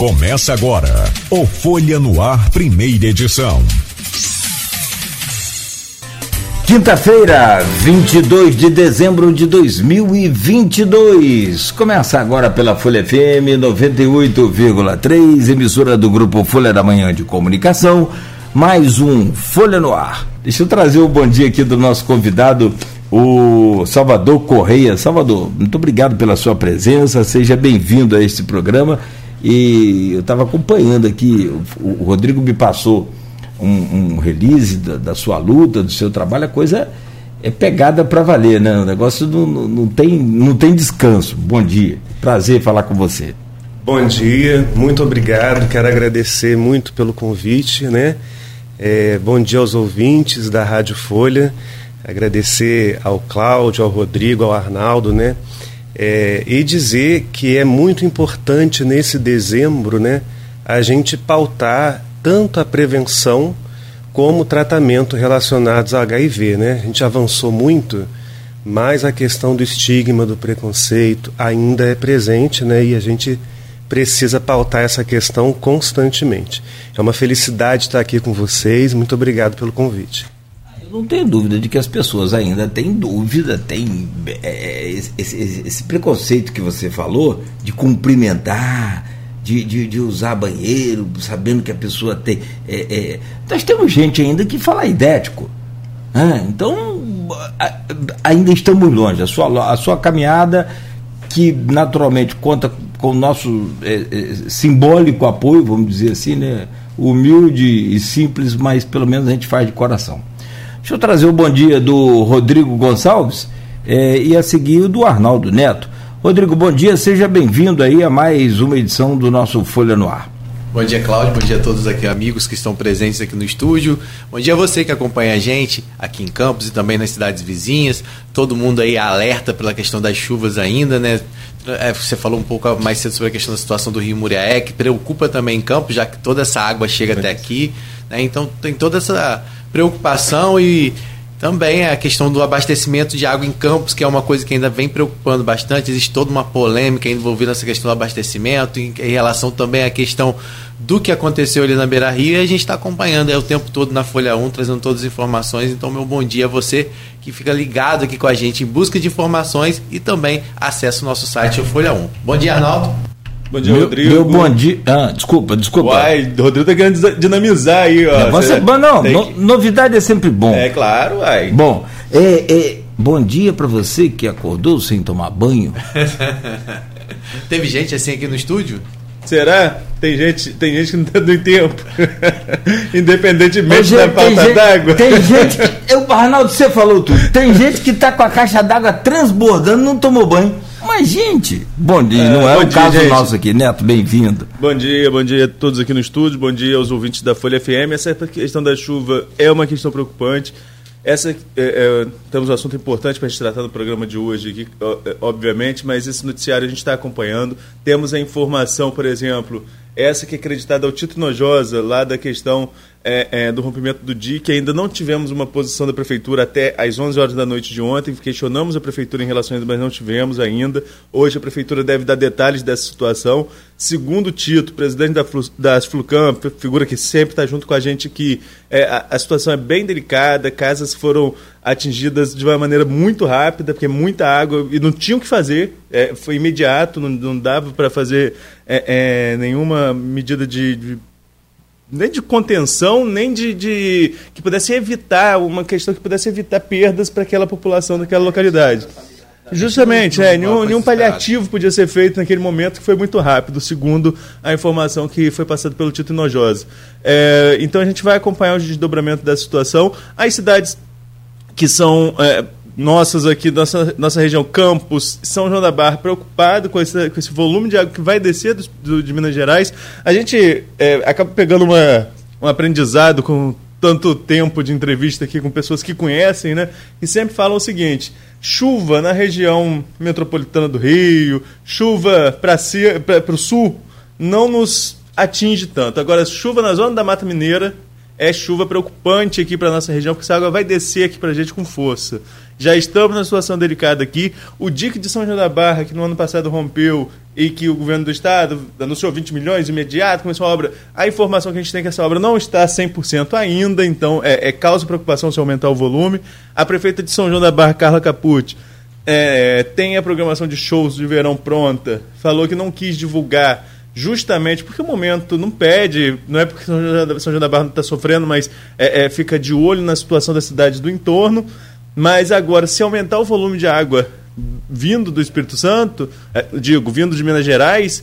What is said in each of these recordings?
Começa agora o Folha no Ar, primeira edição. Quinta-feira, 22 de dezembro de 2022. Começa agora pela Folha FM 98,3, emissora do grupo Folha da Manhã de Comunicação. Mais um Folha no Ar. Deixa eu trazer o bom dia aqui do nosso convidado, o Salvador Correia. Salvador, muito obrigado pela sua presença. Seja bem-vindo a este programa e eu estava acompanhando aqui, o, o, Rodrigo me passou um, um release da, da, sua luta, do seu trabalho, a coisa é pegada para valer, né? O negócio não, não, não, tem, não tem descanso. Bom dia, prazer falar com você. Bom dia, muito obrigado, quero agradecer muito pelo convite, né? É, bom dia aos ouvintes da Rádio Folha, agradecer ao Cláudio, ao Rodrigo, ao Arnaldo, né? É, e dizer que é muito importante nesse dezembro né, a gente pautar tanto a prevenção como o tratamento relacionados ao HIV. Né? A gente avançou muito, mas a questão do estigma, do preconceito ainda é presente né, e a gente precisa pautar essa questão constantemente. É uma felicidade estar aqui com vocês. Muito obrigado pelo convite não tenho dúvida de que as pessoas ainda têm dúvida, têm é, esse, esse, preconceito que você falou de cumprimentar, de, de, de, usar banheiro, sabendo que a pessoa tem. É, é, nós temos gente ainda que fala idético. Né? Então, ainda estamos longe. A sua, a sua caminhada, que naturalmente conta com o nosso é, é, simbólico apoio, vamos dizer assim, né? humilde e simples, mas pelo menos a gente faz de coração. Deixa eu trazer o bom dia do Rodrigo Gonçalves é, e a seguir o do Arnaldo Neto. Rodrigo, bom dia, seja bem-vindo aí a mais uma edição do nosso Folha no Ar. Bom dia, Cláudio. Bom dia a todos aqui, amigos que estão presentes aqui no estúdio. Bom dia a você que acompanha a gente aqui em Campos e também nas cidades vizinhas. Todo mundo aí alerta pela questão das chuvas ainda, né? É, você falou um pouco mais cedo sobre a questão da situação do Rio Muriaé, que preocupa também em Campos, já que toda essa água chega até aqui. Né? Então tem toda essa preocupação e também a questão do abastecimento de água em campos, que é uma coisa que ainda vem preocupando bastante. Existe toda uma polêmica envolvendo essa questão do abastecimento, em, em relação também à questão do que aconteceu ali na Beira Rio. E a gente está acompanhando o tempo todo na Folha 1, trazendo todas as informações. Então, meu bom dia a você que fica ligado aqui com a gente em busca de informações e também acessa o nosso site, o Folha 1. Bom dia, Arnaldo. Bom dia, meu, Rodrigo. Meu bom dia. Ah, desculpa, desculpa. Uai, o Rodrigo tá querendo dinamizar aí, ó. Você, bom, não, no, que... novidade é sempre bom. É claro, uai. Bom, é, é, bom dia para você que acordou sem tomar banho. Teve gente assim aqui no estúdio? Será? Tem gente, tem gente que não tá dando tempo. Independentemente da falta d'água. Tem gente que. Eu, Arnaldo, você falou tudo. Tem gente que tá com a caixa d'água transbordando e não tomou banho. Mas, gente, bom dia, é, não é o dia, caso gente. nosso aqui, Neto, bem-vindo. Bom dia, bom dia a todos aqui no estúdio, bom dia aos ouvintes da Folha FM. Essa questão da chuva é uma questão preocupante. Essa é, é, temos um assunto importante para a gente tratar no programa de hoje aqui, é, obviamente, mas esse noticiário a gente está acompanhando. Temos a informação, por exemplo, essa que é acreditada ao Tito Nojosa, lá da questão é, é, do rompimento do DIC. Ainda não tivemos uma posição da Prefeitura até às 11 horas da noite de ontem. Questionamos a Prefeitura em relação a isso, mas não tivemos ainda. Hoje a Prefeitura deve dar detalhes dessa situação. Segundo Tito, presidente da, Flu, da Flucam, figura que sempre está junto com a gente, que é, a, a, situação é bem delicada, casas foram atingidas de uma maneira muito rápida, porque muita água e não tinham o que fazer. É, foi imediato, não, não dava para fazer é, é, nenhuma medida de, de nem de contenção, nem de, de, que pudesse evitar uma questão que pudesse evitar perdas para aquela população daquela localidade. Justamente, é, nenhum, nenhum paliativo podia ser feito naquele momento que foi muito rápido, segundo a informação que foi passada pelo Tito Inojosa. É, então a gente vai acompanhar o desdobramento da situação. As cidades que são é, nossas aqui, nossa, nossa região, Campos, São João da Barra, preocupado com esse, com esse volume de água que vai descer do, do de Minas Gerais. A gente é, acaba pegando uma, um aprendizado com tanto tempo de entrevista aqui com pessoas que conhecem, né? E sempre falam o seguinte: chuva na região metropolitana do Rio, chuva para o sul, não nos atinge tanto. Agora, chuva na zona da Mata Mineira é chuva preocupante aqui para nossa região, porque essa água vai descer aqui para a gente com força. Já estamos na situação delicada aqui. O dique de São João da Barra, que no ano passado rompeu e que o governo do estado anunciou 20 milhões imediato, começou a obra. A informação que a gente tem é que essa obra não está 100% ainda, então é, é causa preocupação se aumentar o volume. A prefeita de São João da Barra, Carla Capucci, é, tem a programação de shows de verão pronta, falou que não quis divulgar justamente porque o momento não pede, não é porque São João da Barra não está sofrendo, mas é, é, fica de olho na situação da cidade do entorno. Mas agora, se aumentar o volume de água vindo do Espírito Santo, é, digo, vindo de Minas Gerais,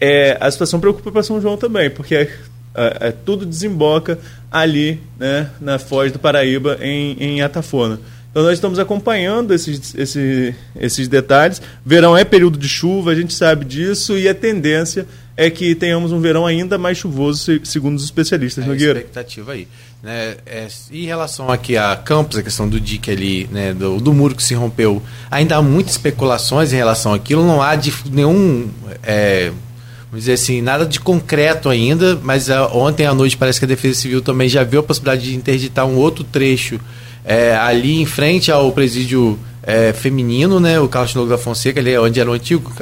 é, a situação preocupa para São João também, porque é, é, tudo desemboca ali né, na Foz do Paraíba, em, em Atafona. Então nós estamos acompanhando esses, esses, esses detalhes. Verão é período de chuva, a gente sabe disso, e a tendência é que tenhamos um verão ainda mais chuvoso, segundo os especialistas, é Nogueira. expectativa aí. Né, é, em relação aqui a Campos, a questão do dique ali, né, do, do, muro que se rompeu, ainda há muitas especulações em relação àquilo, não há de nenhum. É, vamos dizer assim, nada de concreto ainda, mas é, ontem à noite parece que a Defesa Civil também já viu a possibilidade de interditar um outro trecho é, ali em frente ao presídio é, feminino, né, o Carlos Novo da Fonseca, ali é onde era o antigo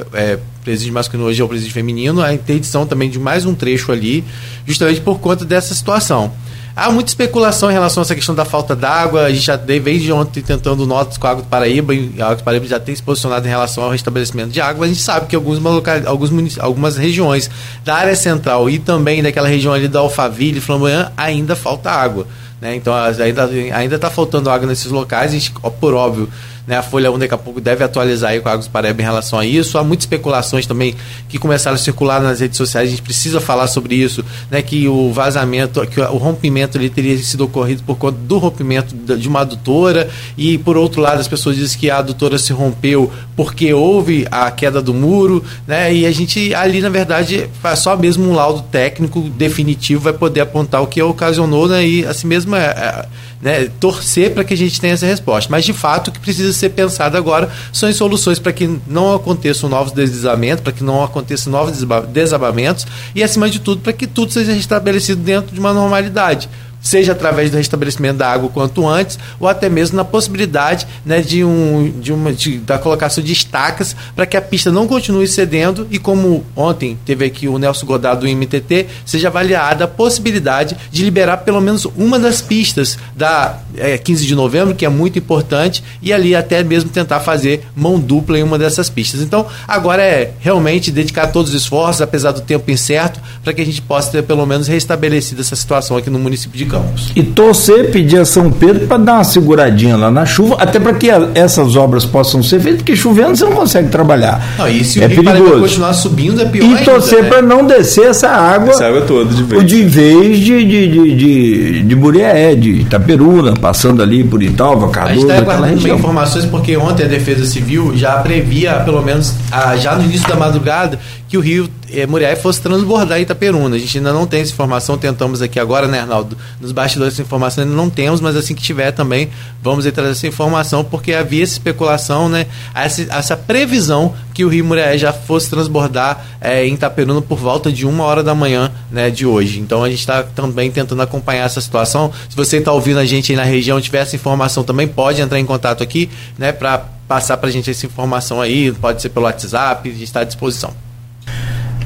presídio masculino, hoje é o presídio feminino, a interdição também de mais um trecho ali, justamente por conta dessa situação. Há muita especulação em relação a essa questão da falta d'água. A gente já desde ontem tentando notas com a Água do Paraíba, e a Água do Paraíba já tem se posicionado em relação ao restabelecimento de água. A gente sabe que alguns alguns algumas regiões da área central e também daquela região ali da Alphaville, Flamboyant, ainda falta água. Né? Então ainda está faltando água nesses locais, a gente, por óbvio, né? A Folha 1 daqui a pouco deve atualizar aí com a Águas Paraíba em relação a isso. Há muitas especulações também que começaram a circular nas redes sociais. A gente precisa falar sobre isso, né? Que o vazamento, que o rompimento ali teria sido ocorrido por conta do rompimento de uma adutora e por outro lado as pessoas dizem que a adutora se rompeu porque houve a queda do muro, né? E a gente ali na verdade só mesmo um laudo técnico definitivo vai poder apontar o que ocasionou, né? E assim mesmo é, é né, torcer para que a gente tenha essa resposta. Mas, de fato, o que precisa ser pensado agora são soluções para que não aconteçam novos deslizamentos, para que não aconteçam novos desabamentos e, acima de tudo, para que tudo seja restabelecido dentro de uma normalidade seja através do restabelecimento da água quanto antes, ou até mesmo na possibilidade né, de, um, de uma, de, da colocação de estacas para que a pista não continue cedendo e como ontem teve aqui o Nelson Godard do MTT, seja avaliada a possibilidade de liberar pelo menos uma das pistas da é, 15 de novembro, que é muito importante, e ali até mesmo tentar fazer mão dupla em uma dessas pistas. Então, agora é realmente dedicar todos os esforços, apesar do tempo incerto, para que a gente possa ter pelo menos restabelecido essa situação aqui no município de Campos. E torcer, pedir a São Pedro para dar uma seguradinha lá na chuva, até para que a, essas obras possam ser feitas, porque chovendo você não consegue trabalhar. Não, e se é o perigoso. continuar subindo, é pior E ainda, torcer né? para não descer essa água, Essa água toda de vez. de vez de, de, de, de, de Murié, de Itaperuna, passando ali por Italva, A gente Cardoso, está aguardando informações porque ontem a Defesa Civil já previa, pelo menos já no início da madrugada, que o rio eh, Muriaé fosse transbordar Itaperuna. A gente ainda não tem essa informação, tentamos aqui agora, né, Arnaldo? Nos bastidores essa informação ainda não temos, mas assim que tiver também vamos trazer essa informação, porque havia essa especulação, né, essa, essa previsão que o rio Muriaé já fosse transbordar eh, em Itaperuna por volta de uma hora da manhã né, de hoje. Então a gente está também tentando acompanhar essa situação. Se você está ouvindo a gente aí na região, tiver essa informação também, pode entrar em contato aqui, né, para passar para a gente essa informação aí, pode ser pelo WhatsApp, a gente está à disposição.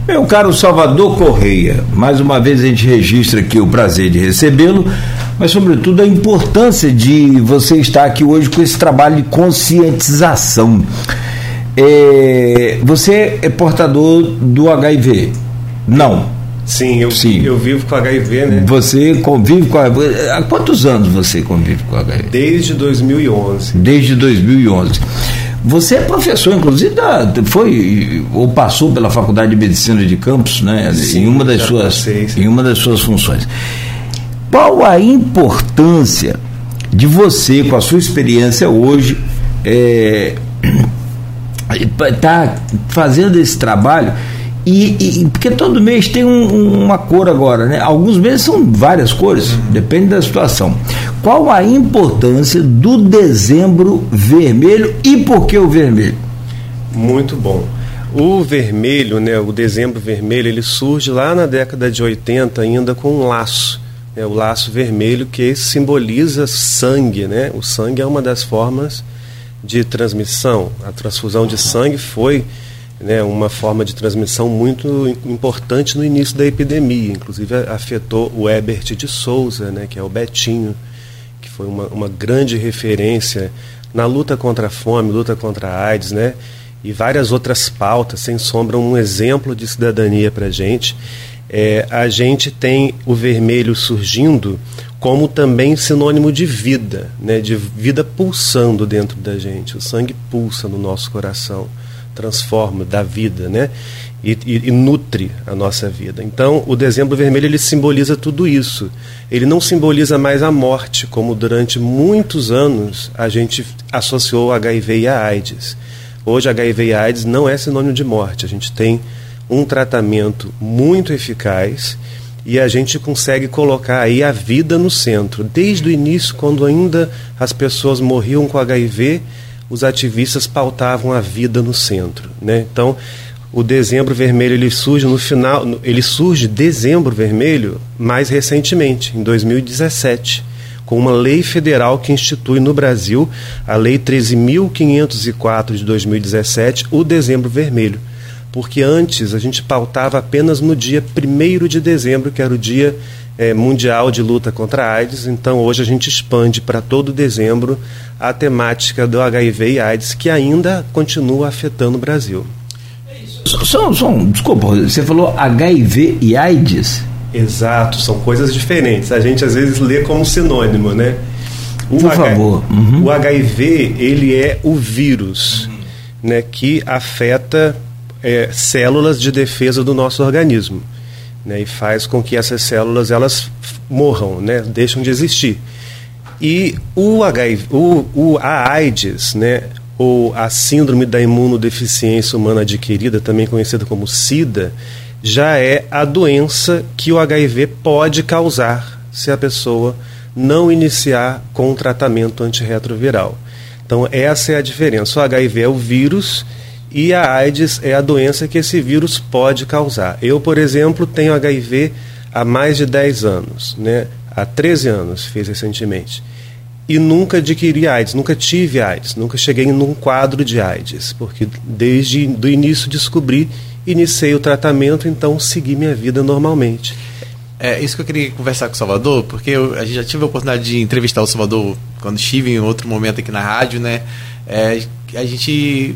Meu caro Salvador Correia, mais uma vez a gente registra aqui o prazer de recebê-lo, mas sobretudo a importância de você estar aqui hoje com esse trabalho de conscientização. É, você é portador do HIV? Não. Sim, eu, Sim. eu vivo com HIV, né? Você convive com a... Há quantos anos você convive com HIV? Desde 2011. Desde 2011. Você é professor, inclusive, da, foi ou passou pela Faculdade de Medicina de Campos, né? Sim, em uma das suas, passei, em uma das suas funções. Qual a importância de você, com a sua experiência hoje, é, tá fazendo esse trabalho? E, e- porque todo mês tem um- um- uma cor agora, né? Alguns meses são várias cores, depende da situação. Qual a importância do dezembro vermelho e por que o vermelho? Muito bom. O vermelho, né, o dezembro vermelho, ele surge lá na década de 80 ainda com um laço. né, o laço vermelho que simboliza sangue. Né? O sangue é uma das formas de transmissão. A transfusão de sangue foi né, uma forma de transmissão muito importante no início da epidemia. Inclusive afetou o Ebert de Souza, né, que é o Betinho, que foi uma, uma grande referência na luta contra a fome, luta contra a AIDS, né, e várias outras pautas, sem sombra, um exemplo de cidadania para a gente. É, a gente tem o vermelho surgindo como também sinônimo de vida, né, de vida pulsando dentro da gente. O sangue pulsa no nosso coração transforma, dá vida, né? E, e, e, nutre a nossa vida. Então, o dezembro vermelho ele simboliza tudo isso. Ele não simboliza mais a morte, como durante muitos anos a gente associou HIV e a AIDS. Hoje, HIV e AIDS não é sinônimo de morte. A gente tem um tratamento muito eficaz e a gente consegue colocar aí a vida no centro. Desde o início, quando ainda as pessoas morriam com HIV, os ativistas pautavam a vida no centro. Né? Então, o dezembro vermelho ele surge no final, ele surge dezembro vermelho mais recentemente, em 2017, com uma lei federal que institui no Brasil a lei 13.504 de 2017, o dezembro vermelho. Porque antes a gente pautava apenas no dia 1 de dezembro, que era o dia é, mundial de luta contra a AIDS. Então hoje a gente expande para todo dezembro a temática do HIV e AIDS, que ainda continua afetando o Brasil. Só, só, desculpa, você falou HIV e AIDS? Exato, são coisas diferentes. A gente às vezes lê como sinônimo, né? O Por favor. Uhum. O HIV, ele é o vírus uhum. né, que afeta é, células de defesa do nosso organismo né, e faz com que essas células elas morram, né, deixam de existir. E o HIV, o, o, a AIDS, né, ou a síndrome da imunodeficiência humana adquirida, também conhecida como SIDA, já é a doença que o HIV pode causar se a pessoa não iniciar com um tratamento antirretroviral. Então, essa é a diferença. O HIV é o vírus e a AIDS é a doença que esse vírus pode causar. Eu, por exemplo, tenho HIV há mais de 10 anos, né? há 13 anos fiz recentemente. E nunca adquiri AIDS, nunca tive AIDS, nunca cheguei num quadro de AIDS, porque desde o início descobri, iniciei o tratamento, então segui minha vida normalmente. É isso que eu queria conversar com o Salvador, porque eu, a gente já tive a oportunidade de entrevistar o Salvador quando estive em outro momento aqui na rádio, né? É, a gente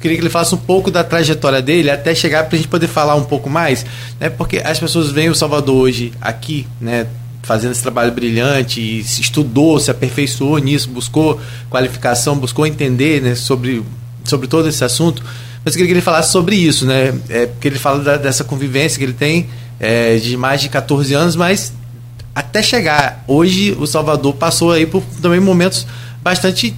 queria que ele falasse um pouco da trajetória dele até chegar para a gente poder falar um pouco mais, né? Porque as pessoas veem o Salvador hoje aqui, né? Fazendo esse trabalho brilhante, e se estudou, se aperfeiçoou nisso, buscou qualificação, buscou entender né, sobre, sobre todo esse assunto. Mas eu queria que ele falasse sobre isso, né? É, porque ele fala da, dessa convivência que ele tem é, de mais de 14 anos, mas até chegar hoje, o Salvador passou aí por também momentos bastante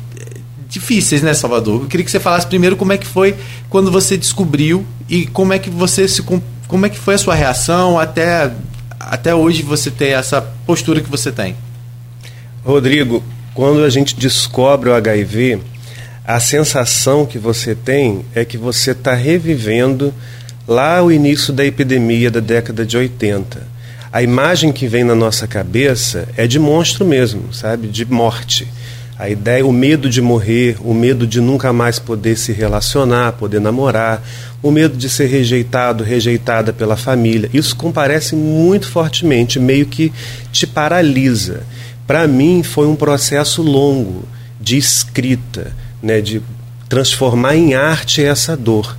difíceis, né, Salvador? Eu queria que você falasse primeiro como é que foi quando você descobriu e como é que você se como é que foi a sua reação até até hoje você ter essa postura que você tem. Rodrigo, quando a gente descobre o HIV, a sensação que você tem é que você está revivendo lá o início da epidemia da década de 80. A imagem que vem na nossa cabeça é de monstro mesmo, sabe? De morte. A ideia, o medo de morrer, o medo de nunca mais poder se relacionar, poder namorar, o medo de ser rejeitado, rejeitada pela família. Isso comparece muito fortemente, meio que te paralisa. Para mim foi um processo longo de escrita, né, de transformar em arte essa dor.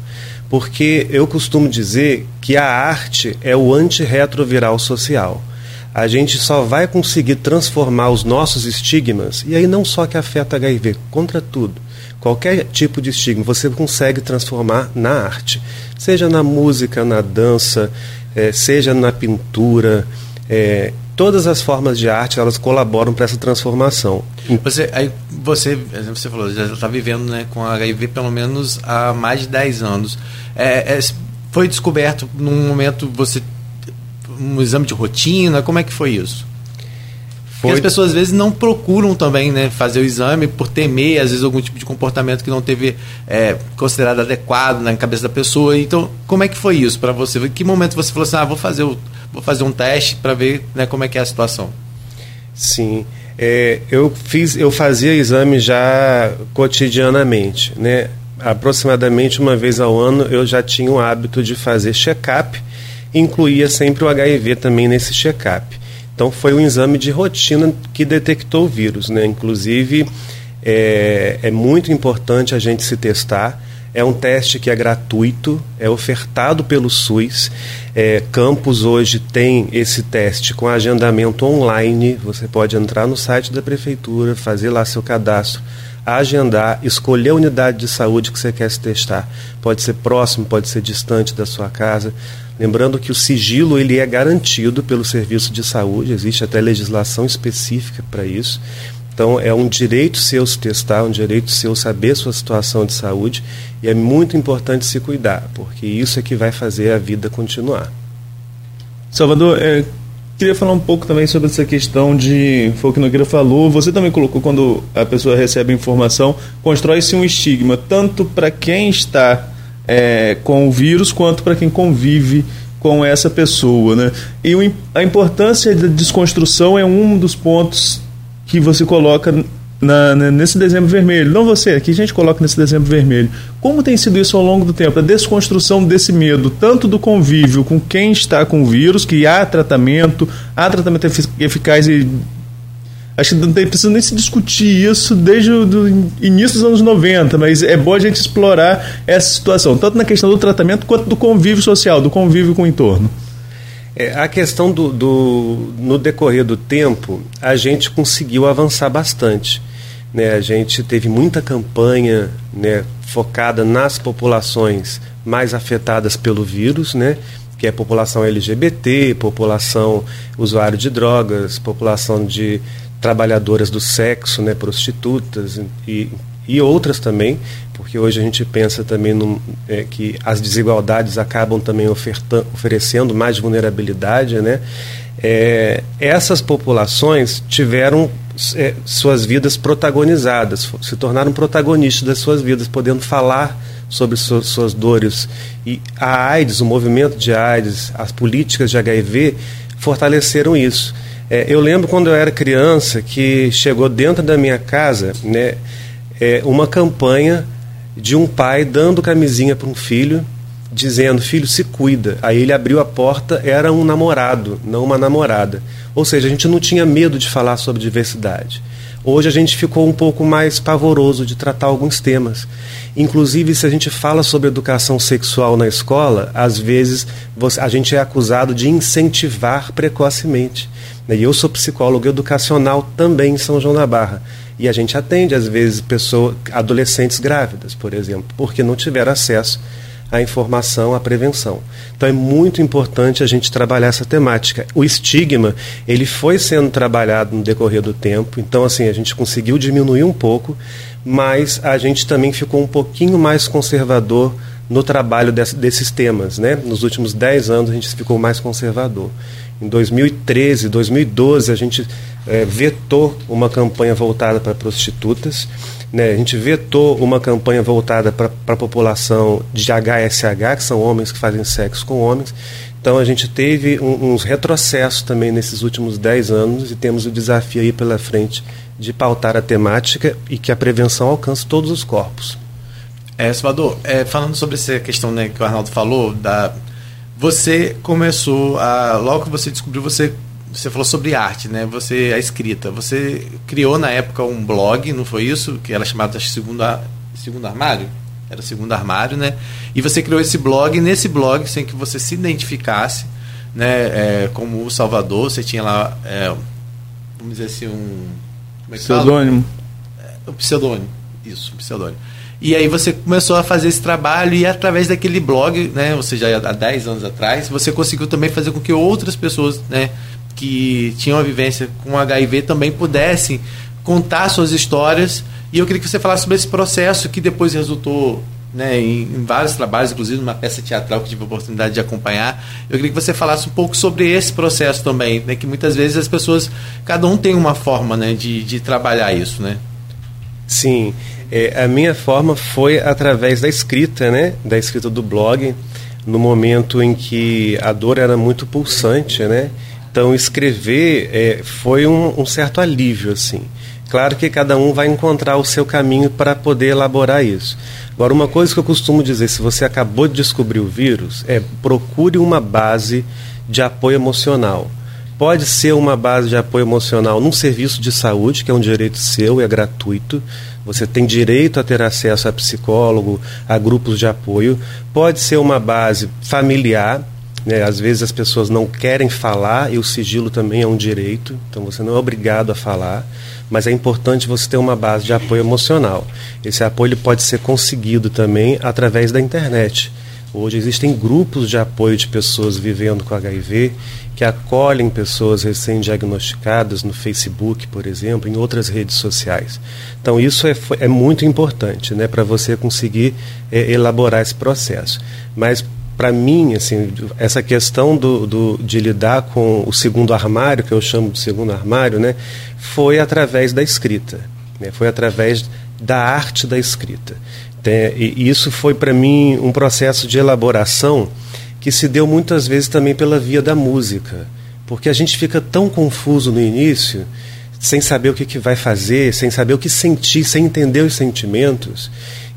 Porque eu costumo dizer que a arte é o antirretroviral social a gente só vai conseguir transformar os nossos estigmas, e aí não só que afeta HIV, contra tudo. Qualquer tipo de estigma você consegue transformar na arte, seja na música, na dança, é, seja na pintura. É, todas as formas de arte elas colaboram para essa transformação. Você, aí você, você falou, já está vivendo né, com HIV pelo menos há mais de 10 anos. É, é, foi descoberto num momento você um exame de rotina? Como é que foi isso? Foi... Porque as pessoas às vezes não procuram também né, fazer o exame por temer, às vezes, algum tipo de comportamento que não teve é, considerado adequado na cabeça da pessoa. Então, como é que foi isso para você? Em que momento você falou assim, ah, vou fazer, o, vou fazer um teste para ver né, como é que é a situação? Sim. É, eu fiz, eu fazia exame já cotidianamente, né? Aproximadamente uma vez ao ano eu já tinha o hábito de fazer check-up, incluía sempre o HIV também nesse check-up. Então foi um exame de rotina que detectou o vírus, né? Inclusive é, é muito importante a gente se testar. É um teste que é gratuito, é ofertado pelo SUS. É, Campos hoje tem esse teste com agendamento online. Você pode entrar no site da prefeitura, fazer lá seu cadastro, agendar, escolher a unidade de saúde que você quer se testar. Pode ser próximo, pode ser distante da sua casa. Lembrando que o sigilo ele é garantido pelo serviço de saúde, existe até legislação específica para isso. Então, é um direito seu se testar, um direito seu saber sua situação de saúde e é muito importante se cuidar, porque isso é que vai fazer a vida continuar. Salvador, é, queria falar um pouco também sobre essa questão de. Foi o que o Nogueira falou. Você também colocou quando a pessoa recebe informação, constrói-se um estigma, tanto para quem está é, com o vírus quanto para quem convive com essa pessoa. Né? E o, a importância da desconstrução é um dos pontos que você coloca na, nesse dezembro vermelho. Não você, aqui a gente coloca nesse dezembro vermelho. Como tem sido isso ao longo do tempo? A desconstrução desse medo, tanto do convívio com quem está com o vírus, que há tratamento, há tratamento eficaz e. Acho que não tem, precisa nem se discutir isso desde o início dos anos 90, mas é bom a gente explorar essa situação, tanto na questão do tratamento quanto do convívio social, do convívio com o entorno. É, a questão do, do, no decorrer do tempo, a gente conseguiu avançar bastante. Né? A gente teve muita campanha né, focada nas populações mais afetadas pelo vírus, né? que é a população LGBT, população usuário de drogas, população de trabalhadoras do sexo, né, prostitutas e, e outras também, porque hoje a gente pensa também é, que as desigualdades acabam também oferecendo mais vulnerabilidade, né? É, essas populações tiveram é, suas vidas protagonizadas, se tornaram protagonistas das suas vidas, podendo falar sobre suas dores. E a AIDS, o movimento de AIDS, as políticas de HIV fortaleceram isso. É, eu lembro quando eu era criança que chegou dentro da minha casa né, é, uma campanha de um pai dando camisinha para um filho, dizendo: Filho, se cuida. Aí ele abriu a porta, era um namorado, não uma namorada. Ou seja, a gente não tinha medo de falar sobre diversidade. Hoje a gente ficou um pouco mais pavoroso de tratar alguns temas. Inclusive, se a gente fala sobre educação sexual na escola, às vezes a gente é acusado de incentivar precocemente. E eu sou psicólogo educacional também em São João da Barra. E a gente atende, às vezes, pessoas, adolescentes grávidas, por exemplo, porque não tiveram acesso à informação, à prevenção. Então é muito importante a gente trabalhar essa temática. O estigma, ele foi sendo trabalhado no decorrer do tempo, então assim, a gente conseguiu diminuir um pouco, mas a gente também ficou um pouquinho mais conservador no trabalho desse, desses temas. Né? Nos últimos 10 anos a gente ficou mais conservador. Em 2013, 2012, a gente é, vetou uma campanha voltada para prostitutas, né? a gente vetou uma campanha voltada para a população de HSH, que são homens que fazem sexo com homens. Então a gente teve um, uns retrocessos também nesses últimos 10 anos e temos o desafio aí pela frente de pautar a temática e que a prevenção alcance todos os corpos. É, Salvador, é, falando sobre essa questão né, que o Arnaldo falou, da, você começou a. Logo que você descobriu, você você falou sobre arte, né? Você a escrita. Você criou na época um blog, não foi isso? Que era chamado segundo, segundo armário. Era segundo armário, né? E você criou esse blog. E nesse blog, sem que você se identificasse, né? É, como o Salvador, você tinha lá, é, vamos dizer assim, um como é que pseudônimo. Fala? É, o pseudônimo. Isso, um pseudônimo. E aí você começou a fazer esse trabalho e através daquele blog, né, ou seja, há 10 anos atrás, você conseguiu também fazer com que outras pessoas, né, que tinham a vivência com HIV também pudessem contar suas histórias. E eu queria que você falasse sobre esse processo que depois resultou né, em, em, vários trabalhos, inclusive numa peça teatral que tive a oportunidade de acompanhar. Eu queria que você falasse um pouco sobre esse processo também, né, que muitas vezes as pessoas, cada um tem uma forma né, de, de trabalhar isso, né? Sim, é, a minha forma foi através da escrita, né, da escrita do blog, no momento em que a dor era muito pulsante, né, Então, escrever é, foi um, um, certo alívio, assim. Claro que cada um vai encontrar o seu caminho para poder elaborar isso. Agora, uma coisa que eu costumo dizer, se você acabou de descobrir o vírus, é procure uma base de apoio emocional. Pode ser uma base de apoio emocional num serviço de saúde, que é um direito seu, é gratuito. Você tem direito a ter acesso a psicólogo, a grupos de apoio. Pode ser uma base familiar, né? Às vezes as pessoas não querem falar e o sigilo também é um direito, então você não é obrigado a falar, mas é importante você ter uma base de apoio emocional. Esse apoio pode ser conseguido também através da internet. Hoje existem grupos de apoio de pessoas vivendo com HIV que acolhem pessoas recém-diagnosticadas no Facebook, por exemplo, em outras redes sociais. Então, isso é, é muito importante né, para você conseguir é, elaborar esse processo. Mas para mim, assim, essa questão do, do, de lidar com o segundo armário, que eu chamo de segundo armário, né, foi através da escrita, né, foi através da arte da escrita. e isso foi para mim um processo de elaboração que se deu muitas vezes também pela via da música, porque a gente fica tão confuso no início, sem saber o que, que vai fazer, sem saber o que sentir, sem entender os sentimentos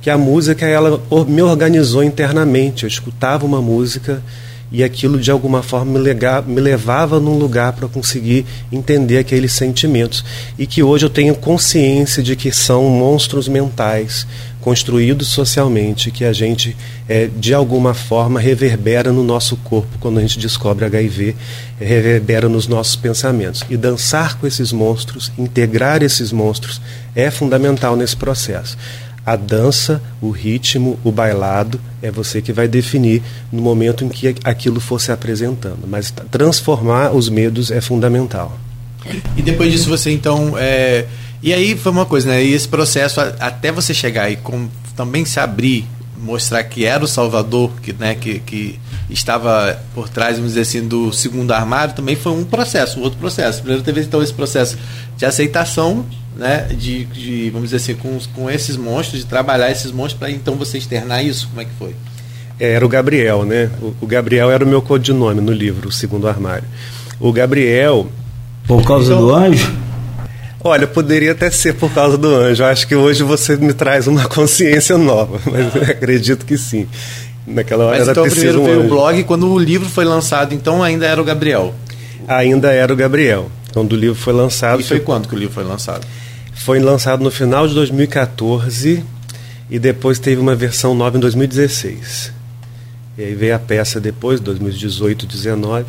que a música ela me organizou internamente. Eu escutava uma música e aquilo de alguma forma me, lega, me levava num lugar para conseguir entender aqueles sentimentos. E que hoje eu tenho consciência de que são monstros mentais construídos socialmente que a gente é, de alguma forma reverbera no nosso corpo quando a gente descobre HIV, reverbera nos nossos pensamentos. E dançar com esses monstros, integrar esses monstros é fundamental nesse processo. A dança, o ritmo, o bailado é você que vai definir no momento em que aquilo for se apresentando. Mas transformar os medos é fundamental. E depois disso você então. É... E aí foi uma coisa, né? E esse processo, até você chegar e com, também se abrir, mostrar que era o Salvador, que, né, que, que estava por trás, vamos dizer assim, do segundo armário, também foi um processo, um outro processo. Primeiro teve então esse processo de aceitação né, de, de, vamos dizer assim, com, com esses monstros, de trabalhar esses monstros para então você externar isso? Como é que foi? É, era o Gabriel, né? O, o, Gabriel era o meu codinome no livro, o segundo armário. O Gabriel. Por causa então, do anjo? Olha, poderia até ser por causa do anjo. Acho que hoje você me traz uma consciência nova, mas ah. acredito que sim. Naquela hora mas era então primeiro um veio anjo. o blog, quando o livro foi lançado, então ainda era o Gabriel. Ainda era o Gabriel. Quando o livro foi lançado. E foi, foi quando que o livro foi lançado? Foi lançado no final de 2014 e depois teve uma versão nova em 2016. E aí veio a peça depois, 2018, 2019.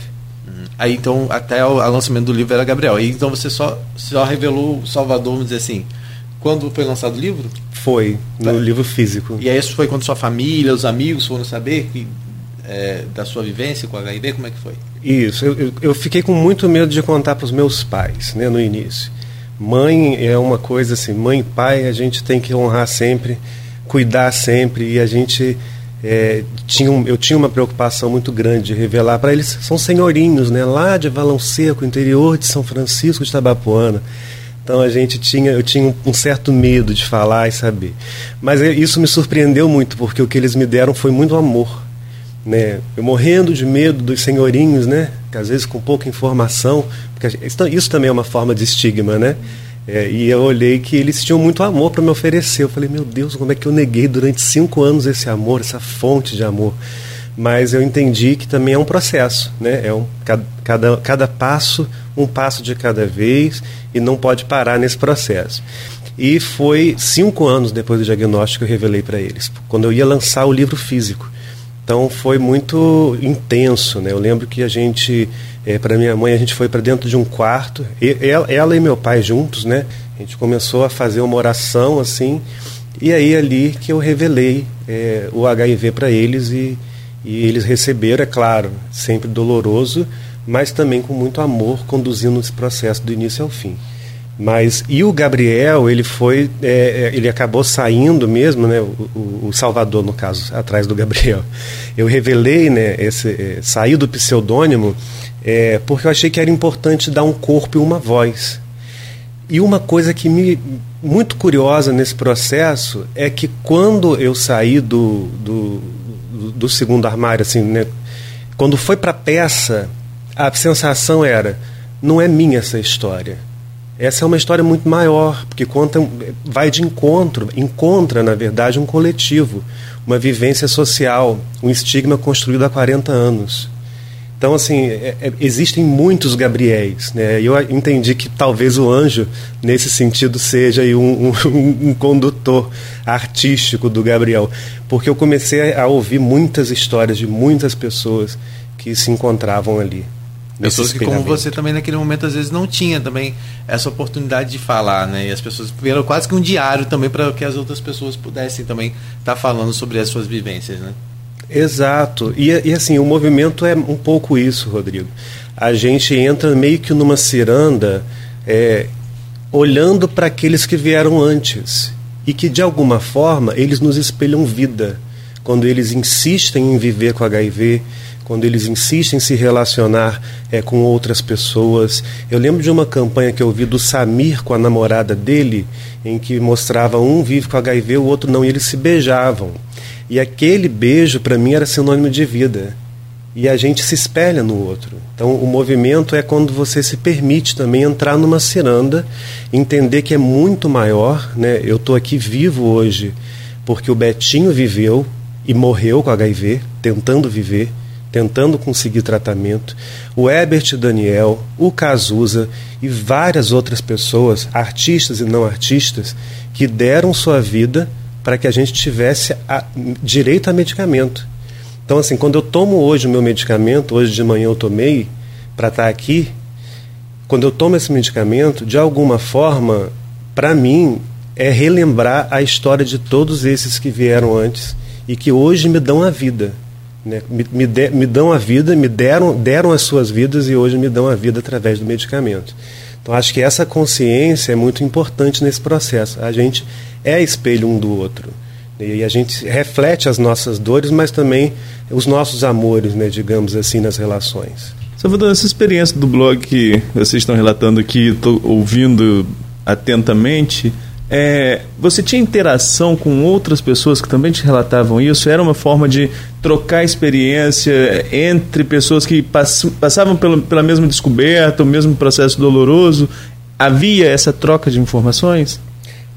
Uhum. Aí então, até o lançamento do livro era Gabriel. Aí então você só, só revelou o Salvador, vamos dizer assim. Quando foi lançado o livro? Foi, no tá. livro físico. E aí isso foi quando sua família, os amigos foram saber que, é, da sua vivência com HIV? Como é que foi? Isso, eu, eu fiquei com muito medo de contar para os meus pais né, no início. Mãe é uma coisa assim, mãe e pai a gente tem que honrar sempre, cuidar sempre e a gente é, tinha um, eu tinha uma preocupação muito grande de revelar para eles são senhorinhos, né, lá de Valão Seco, interior de São Francisco de Tabapuana. Então a gente tinha, eu tinha um certo medo de falar e saber. Mas é, isso me surpreendeu muito porque o que eles me deram foi muito amor né? Eu morrendo de medo dos senhorinhos, né? Que às vezes com pouca informação, porque isso também é uma forma de estigma, né? É, e eu olhei que eles tinham muito amor para me oferecer. Eu falei, meu Deus, como é que eu neguei durante cinco anos esse amor, essa fonte de amor? Mas eu entendi que também é um processo, né? É um, cada, cada passo, um passo de cada vez, e não pode parar nesse processo. E foi cinco anos depois do diagnóstico que eu revelei para eles, quando eu ia lançar o livro físico. Então foi muito intenso, né? Eu lembro que a gente, é, para minha mãe, a gente foi para dentro de um quarto, e, ela, ela, e meu pai juntos, né? A gente começou a fazer uma oração assim, e aí ali que eu revelei é, o HIV para eles e, e eles receberam, é claro, sempre doloroso, mas também com muito amor, conduzindo esse processo do início ao fim. Mas e o Gabriel, ele foi, é, é, ele acabou saindo mesmo, né? O, o, Salvador, no caso, atrás do Gabriel. Eu revelei, né? Esse é, sair do pseudônimo é, porque eu achei que era importante dar um corpo e uma voz. E uma coisa que me muito curiosa nesse processo é que quando eu saí do, do, do segundo armário, assim, né? Quando foi para peça, a sensação era: não é minha essa história. Essa é uma história muito maior, porque conta, vai de encontro, encontra, na verdade, um coletivo, uma vivência social, um estigma construído há 40 anos. Então, assim, é, é, existem muitos Gabriéis. Né? Eu entendi que talvez o anjo, nesse sentido, seja um, um, um, condutor artístico do Gabriel. Porque eu comecei a ouvir muitas histórias de muitas pessoas que se encontravam ali. Pessoas que, como você também naquele momento, às vezes não tinha também essa oportunidade de falar, né? E as pessoas viram quase que um diário também para que as outras pessoas pudessem também estar tá falando sobre as suas vivências, né? Exato. E, e assim, o movimento é um pouco isso, Rodrigo. A gente entra meio que numa ciranda é, olhando para aqueles que vieram antes e que, de alguma forma, eles nos espelham vida. Quando eles insistem em viver com HIV, quando eles insistem em se relacionar é, com outras pessoas. Eu lembro de uma campanha que eu vi do Samir com a namorada dele, em que mostrava um vive com HIV, o outro não, e eles se beijavam. E aquele beijo, para mim, era sinônimo de vida. E a gente se espelha no outro. Então, o movimento é quando você se permite também entrar numa ciranda, entender que é muito maior. Né? Eu estou aqui vivo hoje porque o Betinho viveu e morreu com HIV, tentando viver tentando conseguir tratamento, o Herbert Daniel, o Cazuza e várias outras pessoas, artistas e não artistas, que deram sua vida para que a gente tivesse a, direito a medicamento. Então, assim, quando eu tomo hoje o meu medicamento, hoje de manhã eu tomei, para estar tá aqui, quando eu tomo esse medicamento, de alguma forma, para mim, é relembrar a história de todos esses que vieram antes e que hoje me dão a vida né? Me, me, de, me, dão a vida, me deram, deram as suas vidas e hoje me dão a vida através do medicamento. Então acho que essa consciência é muito importante nesse processo. A gente é espelho um do outro. E a gente reflete as nossas dores, mas também os nossos amores, né, digamos assim, nas relações. Salvador, essa experiência do blog que vocês estão relatando aqui, estou ouvindo atentamente, é, você tinha interação com outras pessoas que também te relatavam isso? Era uma forma de trocar experiência entre pessoas que pass passavam pela, pela mesma descoberta, o mesmo processo doloroso? Havia essa troca de informações?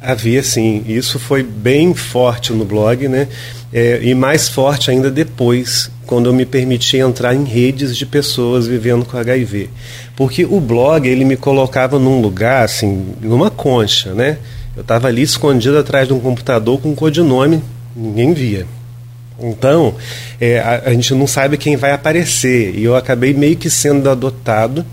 Havia sim, isso foi bem forte no blog, né? É, e mais forte ainda depois, quando eu me permiti entrar em redes de pessoas vivendo com HIV. Porque o blog, ele me colocava num lugar, assim, numa concha, né? Eu estava ali escondido atrás de um computador com um codinome, ninguém via. Então, é, a, a, gente não sabe quem vai aparecer. E eu acabei meio que sendo adotado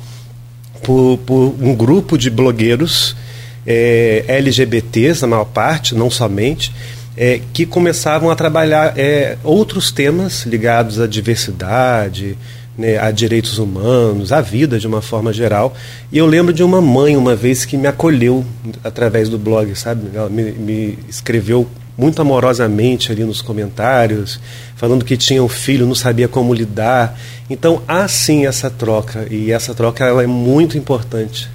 por, por um grupo de blogueiros é, LGBTs, a maior parte, não somente, é, que começavam a trabalhar é, outros temas ligados à diversidade, né, a direitos humanos, a vida de uma forma geral. E eu lembro de uma mãe, uma vez, que me acolheu através do blog, sabe? Ela me, me escreveu muito amorosamente ali nos comentários, falando que tinha um filho, não sabia como lidar. Então há sim essa troca, e essa troca ela é muito importante.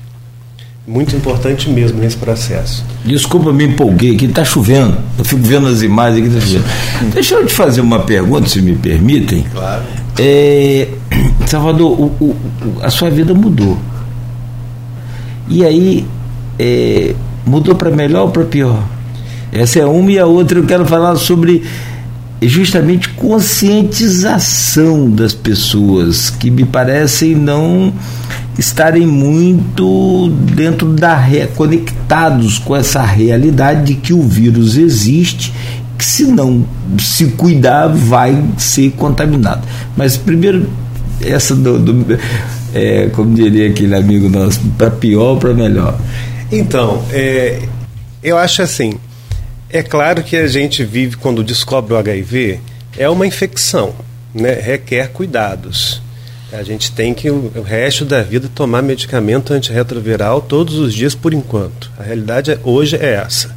Muito importante mesmo nesse processo. Desculpa, me empolguei aqui, está chovendo. Eu fico vendo as imagens aqui, está chovendo. Deixa eu te fazer uma pergunta, se me permitem. Claro. É, Salvador, o, o, a sua vida mudou. E aí, é, mudou para melhor ou para pior? Essa é uma e a outra eu quero falar sobre justamente conscientização das pessoas que me parecem não estarem muito dentro da conectados com essa realidade de que o vírus existe que se não se cuidar vai ser contaminado. Mas primeiro essa do, do é, como diria aquele amigo nosso, para pior ou para melhor. Então, é, eu acho assim, é claro que a gente vive quando descobre o HIV é uma infecção, né? Requer cuidados. A gente tem que o resto da vida tomar medicamento antirretroviral todos os dias por enquanto. A realidade é, hoje é essa.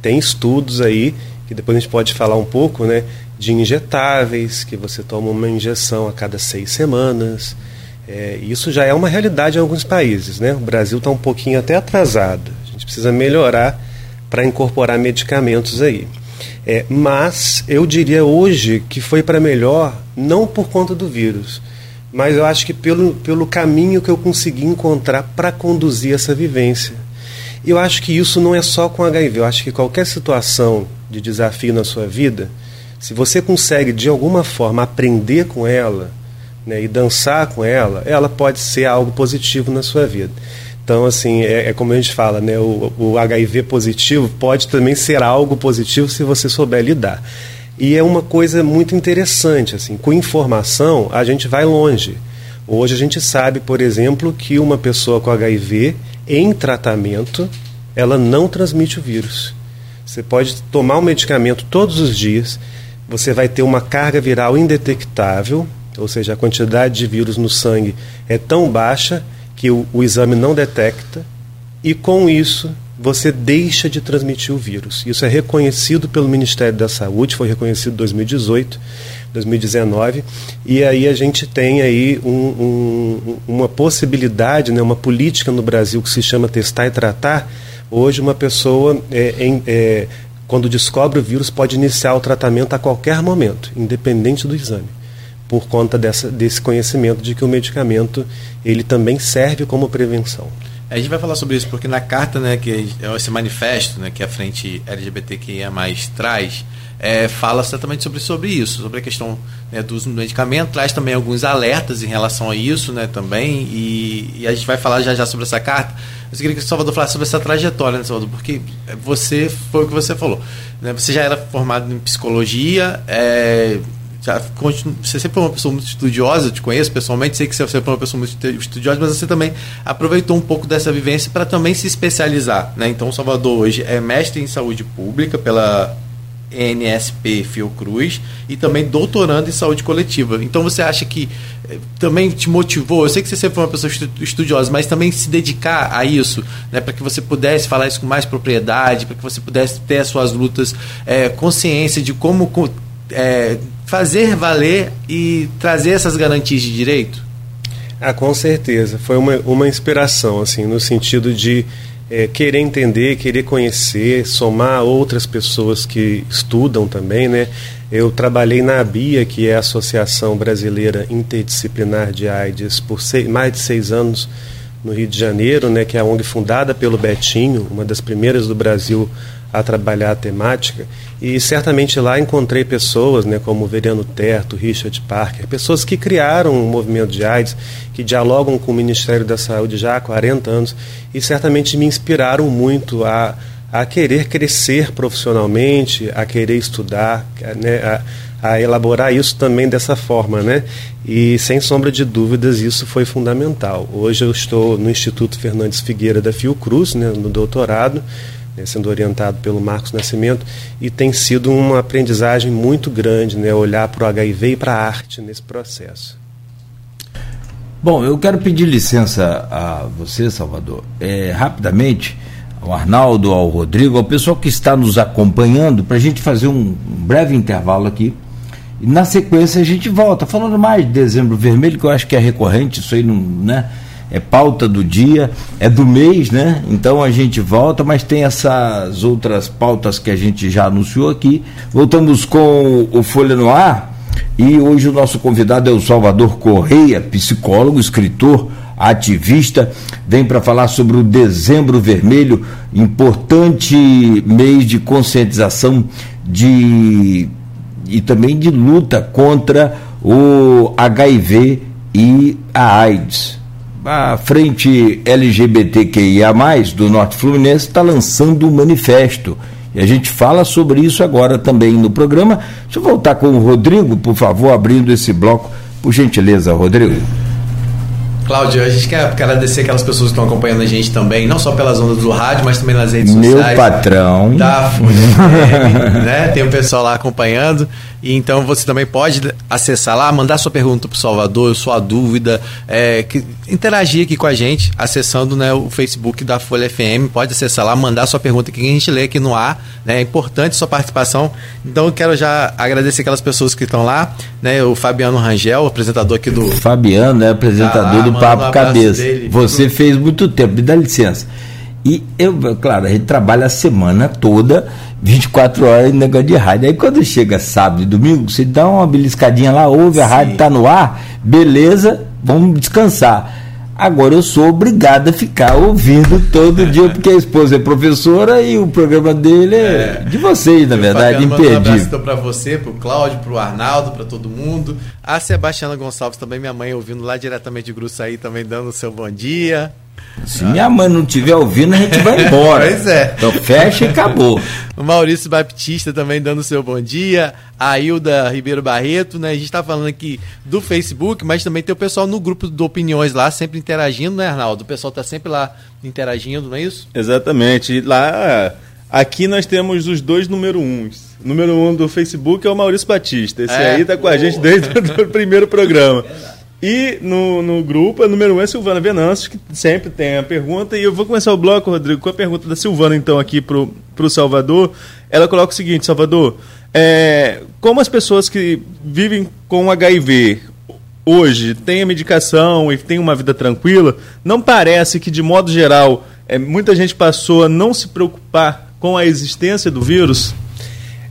Tem estudos aí que depois a gente pode falar um pouco, né, de injetáveis, que você toma uma injeção a cada seis semanas. É, isso já é uma realidade em alguns países, né? O Brasil está um pouquinho até atrasado. A gente precisa melhorar para incorporar medicamentos aí. É, mas eu diria hoje que foi para melhor não por conta do vírus, mas eu acho que pelo, pelo caminho que eu consegui encontrar para conduzir essa vivência. Eu acho que isso não é só com HIV, eu acho que qualquer situação de desafio na sua vida, se você consegue de alguma forma aprender com ela né, e dançar com ela, ela pode ser algo positivo na sua vida. Então, assim, é, é, como a gente fala, né? O, o, HIV positivo pode também ser algo positivo se você souber lidar. E é uma coisa muito interessante, assim, com informação a gente vai longe. Hoje a gente sabe, por exemplo, que uma pessoa com HIV em tratamento, ela não transmite o vírus. Você pode tomar um medicamento todos os dias, você vai ter uma carga viral indetectável, ou seja, a quantidade de vírus no sangue é tão baixa que o, o exame não detecta, e com isso você deixa de transmitir o vírus. Isso é reconhecido pelo Ministério da Saúde, foi reconhecido em 2018, 2019, e aí a gente tem aí um, um, uma possibilidade, né, uma política no Brasil que se chama testar e tratar. Hoje uma pessoa é, é, quando descobre o vírus pode iniciar o tratamento a qualquer momento, independente do exame por conta dessa, desse conhecimento de que o medicamento ele também serve como prevenção. A gente vai falar sobre isso porque na carta, né, que é esse manifesto, né, que a frente LGBTQIA+ traz, é, fala exatamente sobre, sobre isso, sobre a questão né, do uso do medicamento, traz também alguns alertas em relação a isso, né, também, e, e a gente vai falar já já sobre essa carta. Eu queria que o Salvador falasse sobre essa trajetória, né, Salvador, porque você foi o que você falou, né, você já era formado em psicologia, é, já, você sempre foi uma pessoa muito estudiosa, eu te conheço pessoalmente, sei que você foi uma pessoa muito estudiosa, mas você também aproveitou um pouco dessa vivência para também se especializar. Né? Então, o Salvador hoje é mestre em saúde pública pela NSP Fiocruz e também doutorando em saúde coletiva. Então você acha que eh, também te motivou? Eu sei que você sempre foi uma pessoa estudiosa, mas também se dedicar a isso, né, para que você pudesse falar isso com mais propriedade, para que você pudesse ter as suas lutas, é, consciência de como é, fazer valer e trazer essas garantias de direito? Ah, com certeza. Foi uma, uma inspiração, assim, no sentido de é, querer entender, querer conhecer, somar outras pessoas que estudam também, né? Eu trabalhei na ABIA, que é a Associação Brasileira Interdisciplinar de AIDS, por seis, mais de seis anos no Rio de Janeiro, né, que é a ONG fundada pelo Betinho, uma das primeiras do Brasil a trabalhar a temática e certamente lá encontrei pessoas, né, como Veriano Terto, Richard Parker, pessoas que criaram o um movimento de AIDS, que dialogam com o Ministério da Saúde já há 40 anos e certamente me inspiraram muito a, a querer crescer profissionalmente, a querer estudar, né, a, a elaborar isso também dessa forma, né? E sem sombra de dúvidas isso foi fundamental. Hoje eu estou no Instituto Fernandes Figueira da Fiocruz, né, no doutorado né, sendo orientado pelo Marcos Nascimento, e tem sido uma aprendizagem muito grande né, olhar para o HIV e para a arte nesse processo. Bom, eu quero pedir licença a você, Salvador, é, rapidamente, ao Arnaldo, ao Rodrigo, ao pessoal que está nos acompanhando, para a gente fazer um, um breve intervalo aqui. E na sequência a gente volta, falando mais de dezembro vermelho, que eu acho que é recorrente, isso aí não. Né? É pauta do dia, é do mês, né? Então a gente volta, mas tem essas outras pautas que a gente já anunciou aqui. Voltamos com o Folha no Ar e hoje o nosso convidado é o Salvador Correia, psicólogo, escritor, ativista, vem para falar sobre o Dezembro Vermelho, importante mês de conscientização de e também de luta contra o HIV e a AIDS a frente LGBTQIA, do Norte Fluminense, está lançando um manifesto. E a gente fala sobre isso agora também no programa. Deixa eu voltar com o Rodrigo, por favor, abrindo esse bloco. Por gentileza, Rodrigo. Cláudio, a gente quer agradecer aquelas pessoas que estão acompanhando a gente também, não só pelas ondas do rádio, mas também nas redes Meu sociais. Meu patrão. Da né? Tem o pessoal lá acompanhando. E então você também pode acessar lá, mandar sua pergunta para o Salvador, sua dúvida, é, que, interagir aqui com a gente, acessando né, o Facebook da Folha FM. Pode acessar lá, mandar sua pergunta que a gente lê aqui no ar. Né, é importante sua participação. Então eu quero já agradecer aquelas pessoas que estão lá, né? O Fabiano Rangel, apresentador aqui do. Fabiano, é apresentador tá lá, do Papo um Cabeça. Dele. Você fez muito tempo, me dá licença. E eu, claro, a gente trabalha a semana toda 24 horas em negócio de rádio. Aí quando chega sábado e domingo, você dá uma beliscadinha lá, ouve, a rádio está no ar, beleza, vamos descansar. Agora eu sou obrigado a ficar ouvindo todo dia, porque a esposa é professora e o programa dele é, é. de vocês, na verdade, imperdível. Um abraço então para você, para o Cláudio, para o Arnaldo, para todo mundo. A Sebastiana Gonçalves também, minha mãe, ouvindo lá diretamente de Gruçaí, também dando o seu bom dia. Se minha mãe não estiver ouvindo, a gente vai embora. pois é. Então fecha e acabou. O Maurício Baptista também dando o seu bom dia. A Hilda Ribeiro Barreto, né? A gente está falando aqui do Facebook, mas também tem o pessoal no grupo do Opiniões lá, sempre interagindo, né, Arnaldo? O pessoal está sempre lá interagindo, não é isso? Exatamente. Lá, aqui nós temos os dois número uns. O número um do Facebook é o Maurício Batista. Esse é. aí está com a gente desde o primeiro programa. E no, no grupo, a número um é Silvana Venâncio, que sempre tem a pergunta. E eu vou começar o bloco, Rodrigo, com a pergunta da Silvana, então, aqui para o Salvador. Ela coloca o seguinte, Salvador, é, como as pessoas que vivem com HIV hoje têm a medicação e têm uma vida tranquila, não parece que, de modo geral, é, muita gente passou a não se preocupar com a existência do vírus?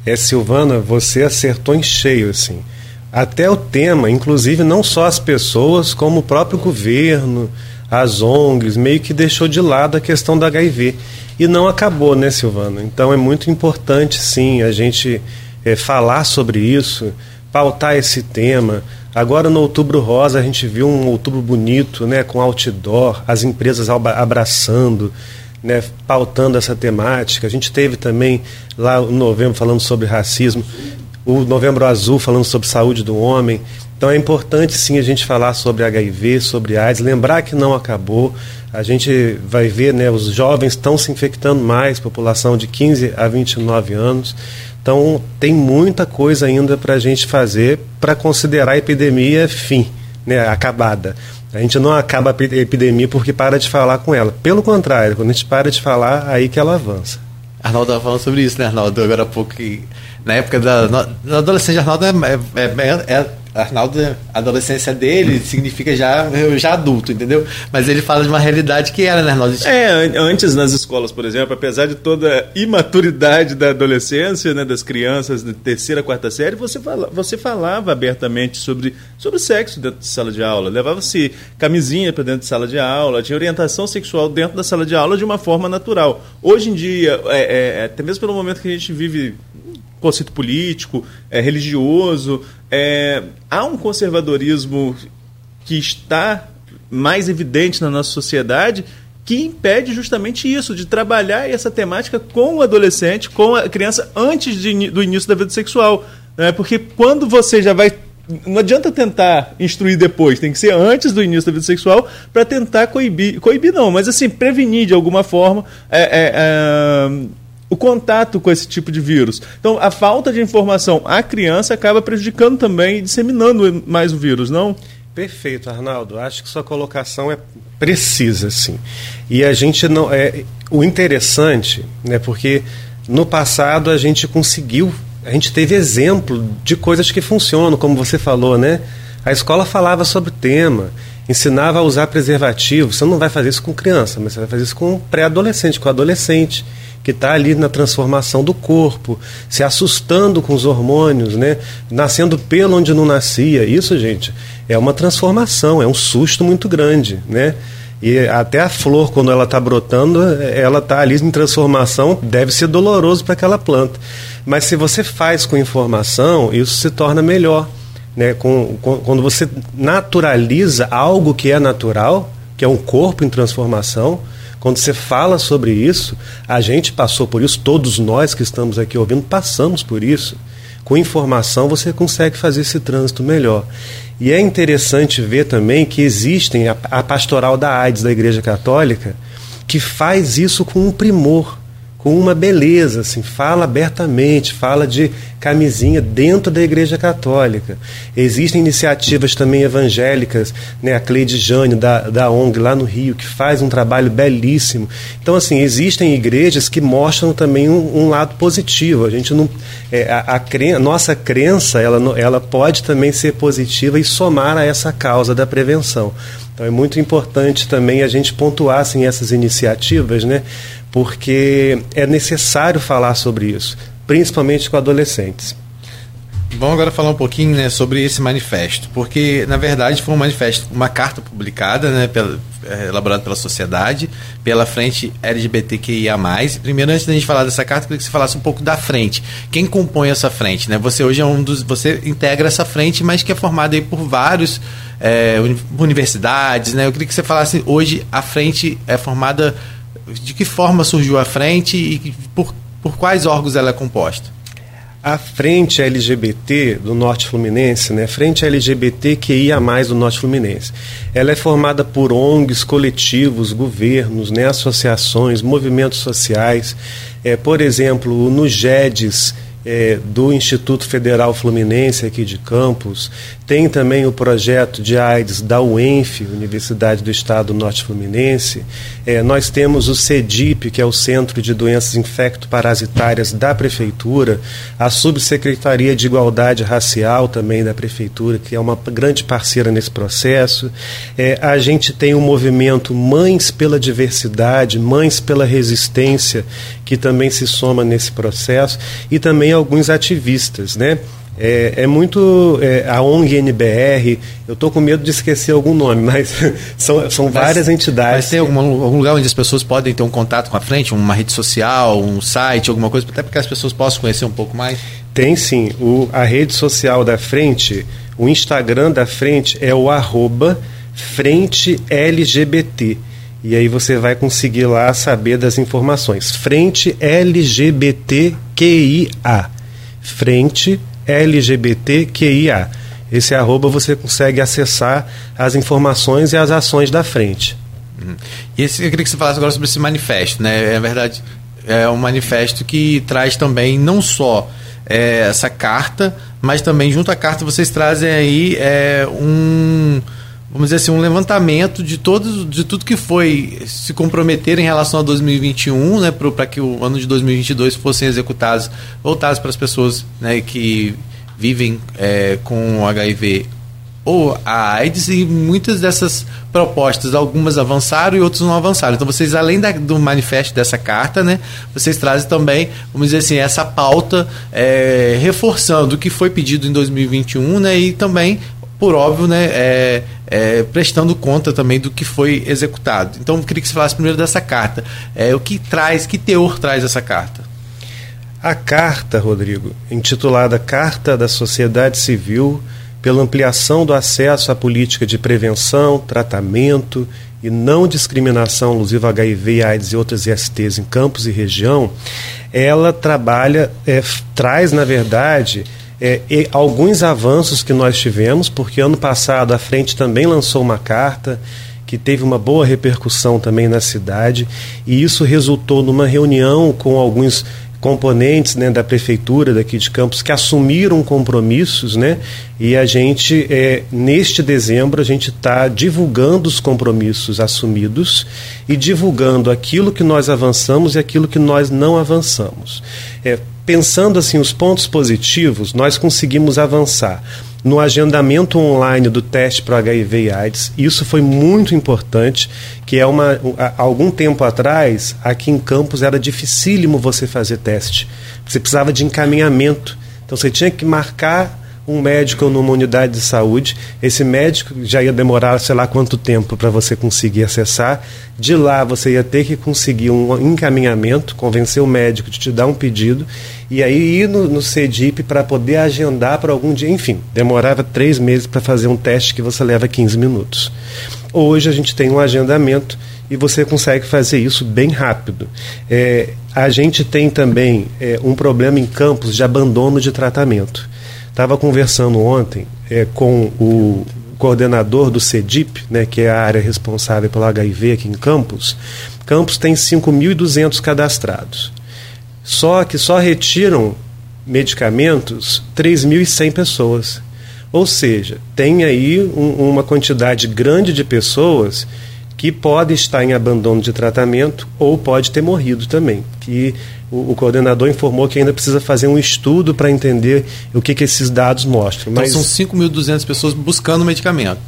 É, Silvana, você acertou em cheio, assim até o tema, inclusive não só as pessoas, como o próprio governo, as ONGs, meio que deixou de lado a questão do HIV. E não acabou, né, Silvana? Então é muito importante, sim, a gente é, falar sobre isso, pautar esse tema. Agora no Outubro Rosa a gente viu um outubro bonito, né, com outdoor, as empresas abraçando, né, pautando essa temática. A gente teve também lá no novembro falando sobre racismo o Novembro Azul falando sobre saúde do homem. Então é importante sim a gente falar sobre HIV, sobre AIDS, lembrar que não acabou. A gente vai ver, né, os jovens estão se infectando mais, população de 15 a 29 anos. Então tem muita coisa ainda para a gente fazer para considerar a epidemia fim, né, acabada. A gente não acaba a epidemia porque para de falar com ela. Pelo contrário, quando a gente para de falar, aí que ela avança. Arnaldo estava falando sobre isso, né, Arnaldo? Agora há pouco que na época da. Na adolescência, Arnaldo é, é, é, é Arnaldo, a adolescência dele significa já, já adulto, entendeu? Mas ele fala de uma realidade que era, né, Arnaldo? É, antes nas escolas, por exemplo, apesar de toda a imaturidade da adolescência, né, das crianças de terceira, quarta série, você, fala, você falava abertamente sobre, sobre sexo dentro de sala de aula. Levava-se camisinha para dentro de sala de aula, tinha orientação sexual dentro da sala de aula de uma forma natural. Hoje em dia, é, é, até mesmo pelo momento que a gente vive conceito político, é, religioso. É, há um conservadorismo que está mais evidente na nossa sociedade que impede justamente isso, de trabalhar essa temática com o adolescente, com a criança, antes de, do início da vida sexual. Né? Porque quando você já vai. Não adianta tentar instruir depois, tem que ser antes do início da vida sexual para tentar coibir. Coibir não, mas assim, prevenir de alguma forma. É, é, é o contato com esse tipo de vírus. Então, a falta de informação à criança acaba prejudicando também e disseminando mais o vírus, não? Perfeito, Arnaldo. Acho que sua colocação é precisa, sim. E a gente não é o interessante, né? Porque no passado a gente conseguiu, a gente teve exemplo de coisas que funcionam, como você falou, né? A escola falava sobre o tema, ensinava a usar preservativo. Você não vai fazer isso com criança, mas você vai fazer isso com pré-adolescente, com adolescente que está ali na transformação do corpo, se assustando com os hormônios, né? nascendo pelo onde não nascia. Isso, gente, é uma transformação, é um susto muito grande. Né? E até a flor, quando ela está brotando, ela está ali em transformação, deve ser doloroso para aquela planta. Mas se você faz com informação, isso se torna melhor. Né? Com, com, quando você naturaliza algo que é natural, que é um corpo em transformação, quando você fala sobre isso, a gente passou por isso, todos nós que estamos aqui ouvindo passamos por isso. Com informação você consegue fazer esse trânsito melhor. E é interessante ver também que existem a, a pastoral da AIDS da Igreja Católica que faz isso com um primor com uma beleza, assim, fala abertamente, fala de camisinha dentro da Igreja Católica. Existem iniciativas também evangélicas, né, a Cleide Jânio, da, da ONG lá no Rio, que faz um trabalho belíssimo. Então, assim, existem igrejas que mostram também um, um lado positivo. A gente não. É, a, a, cren nossa crença ela, ela pode também ser positiva e somar a essa causa da prevenção. Então é muito importante também a gente pontuar assim, essas iniciativas, né? Porque é necessário falar sobre isso, principalmente com adolescentes. Vamos agora falar um pouquinho né, sobre esse manifesto, porque na verdade foi um manifesto, uma carta publicada, né, pela, é, elaborada pela sociedade, pela frente LGBTQIA+. Primeiro, antes da gente falar dessa carta, eu queria que você falasse um pouco da frente. Quem compõe essa frente? Né? Você hoje é um dos, você integra essa frente, mas que é formada aí por vários é, universidades, né? Eu queria que você falasse hoje a frente é formada de que forma surgiu a frente e por, por quais órgãos ela é composta? A frente LGBT do Norte Fluminense, né? Frente LGBT que ia mais do Norte Fluminense. Ela é formada por ONGs, coletivos, governos, né? associações, movimentos sociais. É, por exemplo, no GEDES, é, do Instituto Federal Fluminense aqui de Campos, tem também o projeto de AIDS da UENF, Universidade do Estado Norte Fluminense. É, nós temos o CEDIP, que é o Centro de Doenças Infecto-Parasitárias da Prefeitura, a Subsecretaria de Igualdade Racial também da Prefeitura, que é uma grande parceira nesse processo. É, a gente tem o movimento Mães pela Diversidade, Mães pela Resistência, que também se soma nesse processo, e também alguns ativistas, né? É, é muito. É, a ONG NBR, eu estou com medo de esquecer algum nome, mas são, são mas, várias entidades. Mas tem algum, algum lugar onde as pessoas podem ter um contato com a frente, uma rede social, um site, alguma coisa, até para que as pessoas possam conhecer um pouco mais? Tem sim. O, a rede social da frente, o Instagram da frente é o arroba Frente LGBT. E aí você vai conseguir lá saber das informações. Frente LGBTQIA. Frente LGBTQIA. Esse arroba você consegue acessar as informações e as ações da frente. Uhum. E esse, eu queria que você falasse agora sobre esse manifesto. Né? É verdade, é um manifesto que traz também não só é, essa carta, mas também junto à carta vocês trazem aí é, um vamos dizer assim, um levantamento de todos, de tudo que foi se comprometer em relação a 2021, né, para que o ano de 2022 fossem executados, voltados para as pessoas, né, que vivem é, com HIV ou a AIDS e muitas dessas propostas, algumas avançaram e outras não avançaram. Então vocês, além da, do manifesto dessa carta, né, vocês trazem também, vamos dizer assim, essa pauta é, reforçando o que foi pedido em 2021, né, e também por óbvio, né, é, é, prestando conta também do que foi executado. Então, eu queria que você falasse primeiro dessa carta. É, o que traz, que teor traz essa carta? A carta, Rodrigo, intitulada Carta da Sociedade Civil pela ampliação do acesso à política de prevenção, tratamento e não discriminação alusiva HIV, AIDS e outras ISTs em campos e região, ela trabalha, é, traz, na verdade, é, alguns avanços que nós tivemos, porque ano passado a frente também lançou uma carta que teve uma boa repercussão também na cidade, e isso resultou numa reunião com alguns componentes né, da prefeitura daqui de Campos que assumiram compromissos, né? E a gente, é, neste dezembro, a gente está divulgando os compromissos assumidos e divulgando aquilo que nós avançamos e aquilo que nós não avançamos. É, pensando assim os pontos positivos, nós conseguimos avançar no agendamento online do teste para HIV e AIDS. Isso foi muito importante, que é uma algum tempo atrás, aqui em Campos era dificílimo você fazer teste. Você precisava de encaminhamento. Então você tinha que marcar um médico numa unidade de saúde. Esse médico já ia demorar, sei lá quanto tempo para você conseguir acessar. De lá você ia ter que conseguir um encaminhamento, convencer o médico de te dar um pedido e aí ir no, no CEDIP para poder agendar para algum dia. Enfim, demorava três meses para fazer um teste que você leva 15 minutos. Hoje a gente tem um agendamento e você consegue fazer isso bem rápido. É, a gente tem também é, um problema em campos de abandono de tratamento. Estava conversando ontem é, com o coordenador do CEDIP, né, que é a área responsável pelo HIV aqui em Campos. Campos tem 5.200 cadastrados. Só que só retiram medicamentos 3.100 pessoas. Ou seja, tem aí um, uma quantidade grande de pessoas que pode estar em abandono de tratamento ou pode ter morrido também. Que o, o coordenador informou que ainda precisa fazer um estudo para entender o que, que esses dados mostram. Então são 5.200 pessoas buscando medicamento.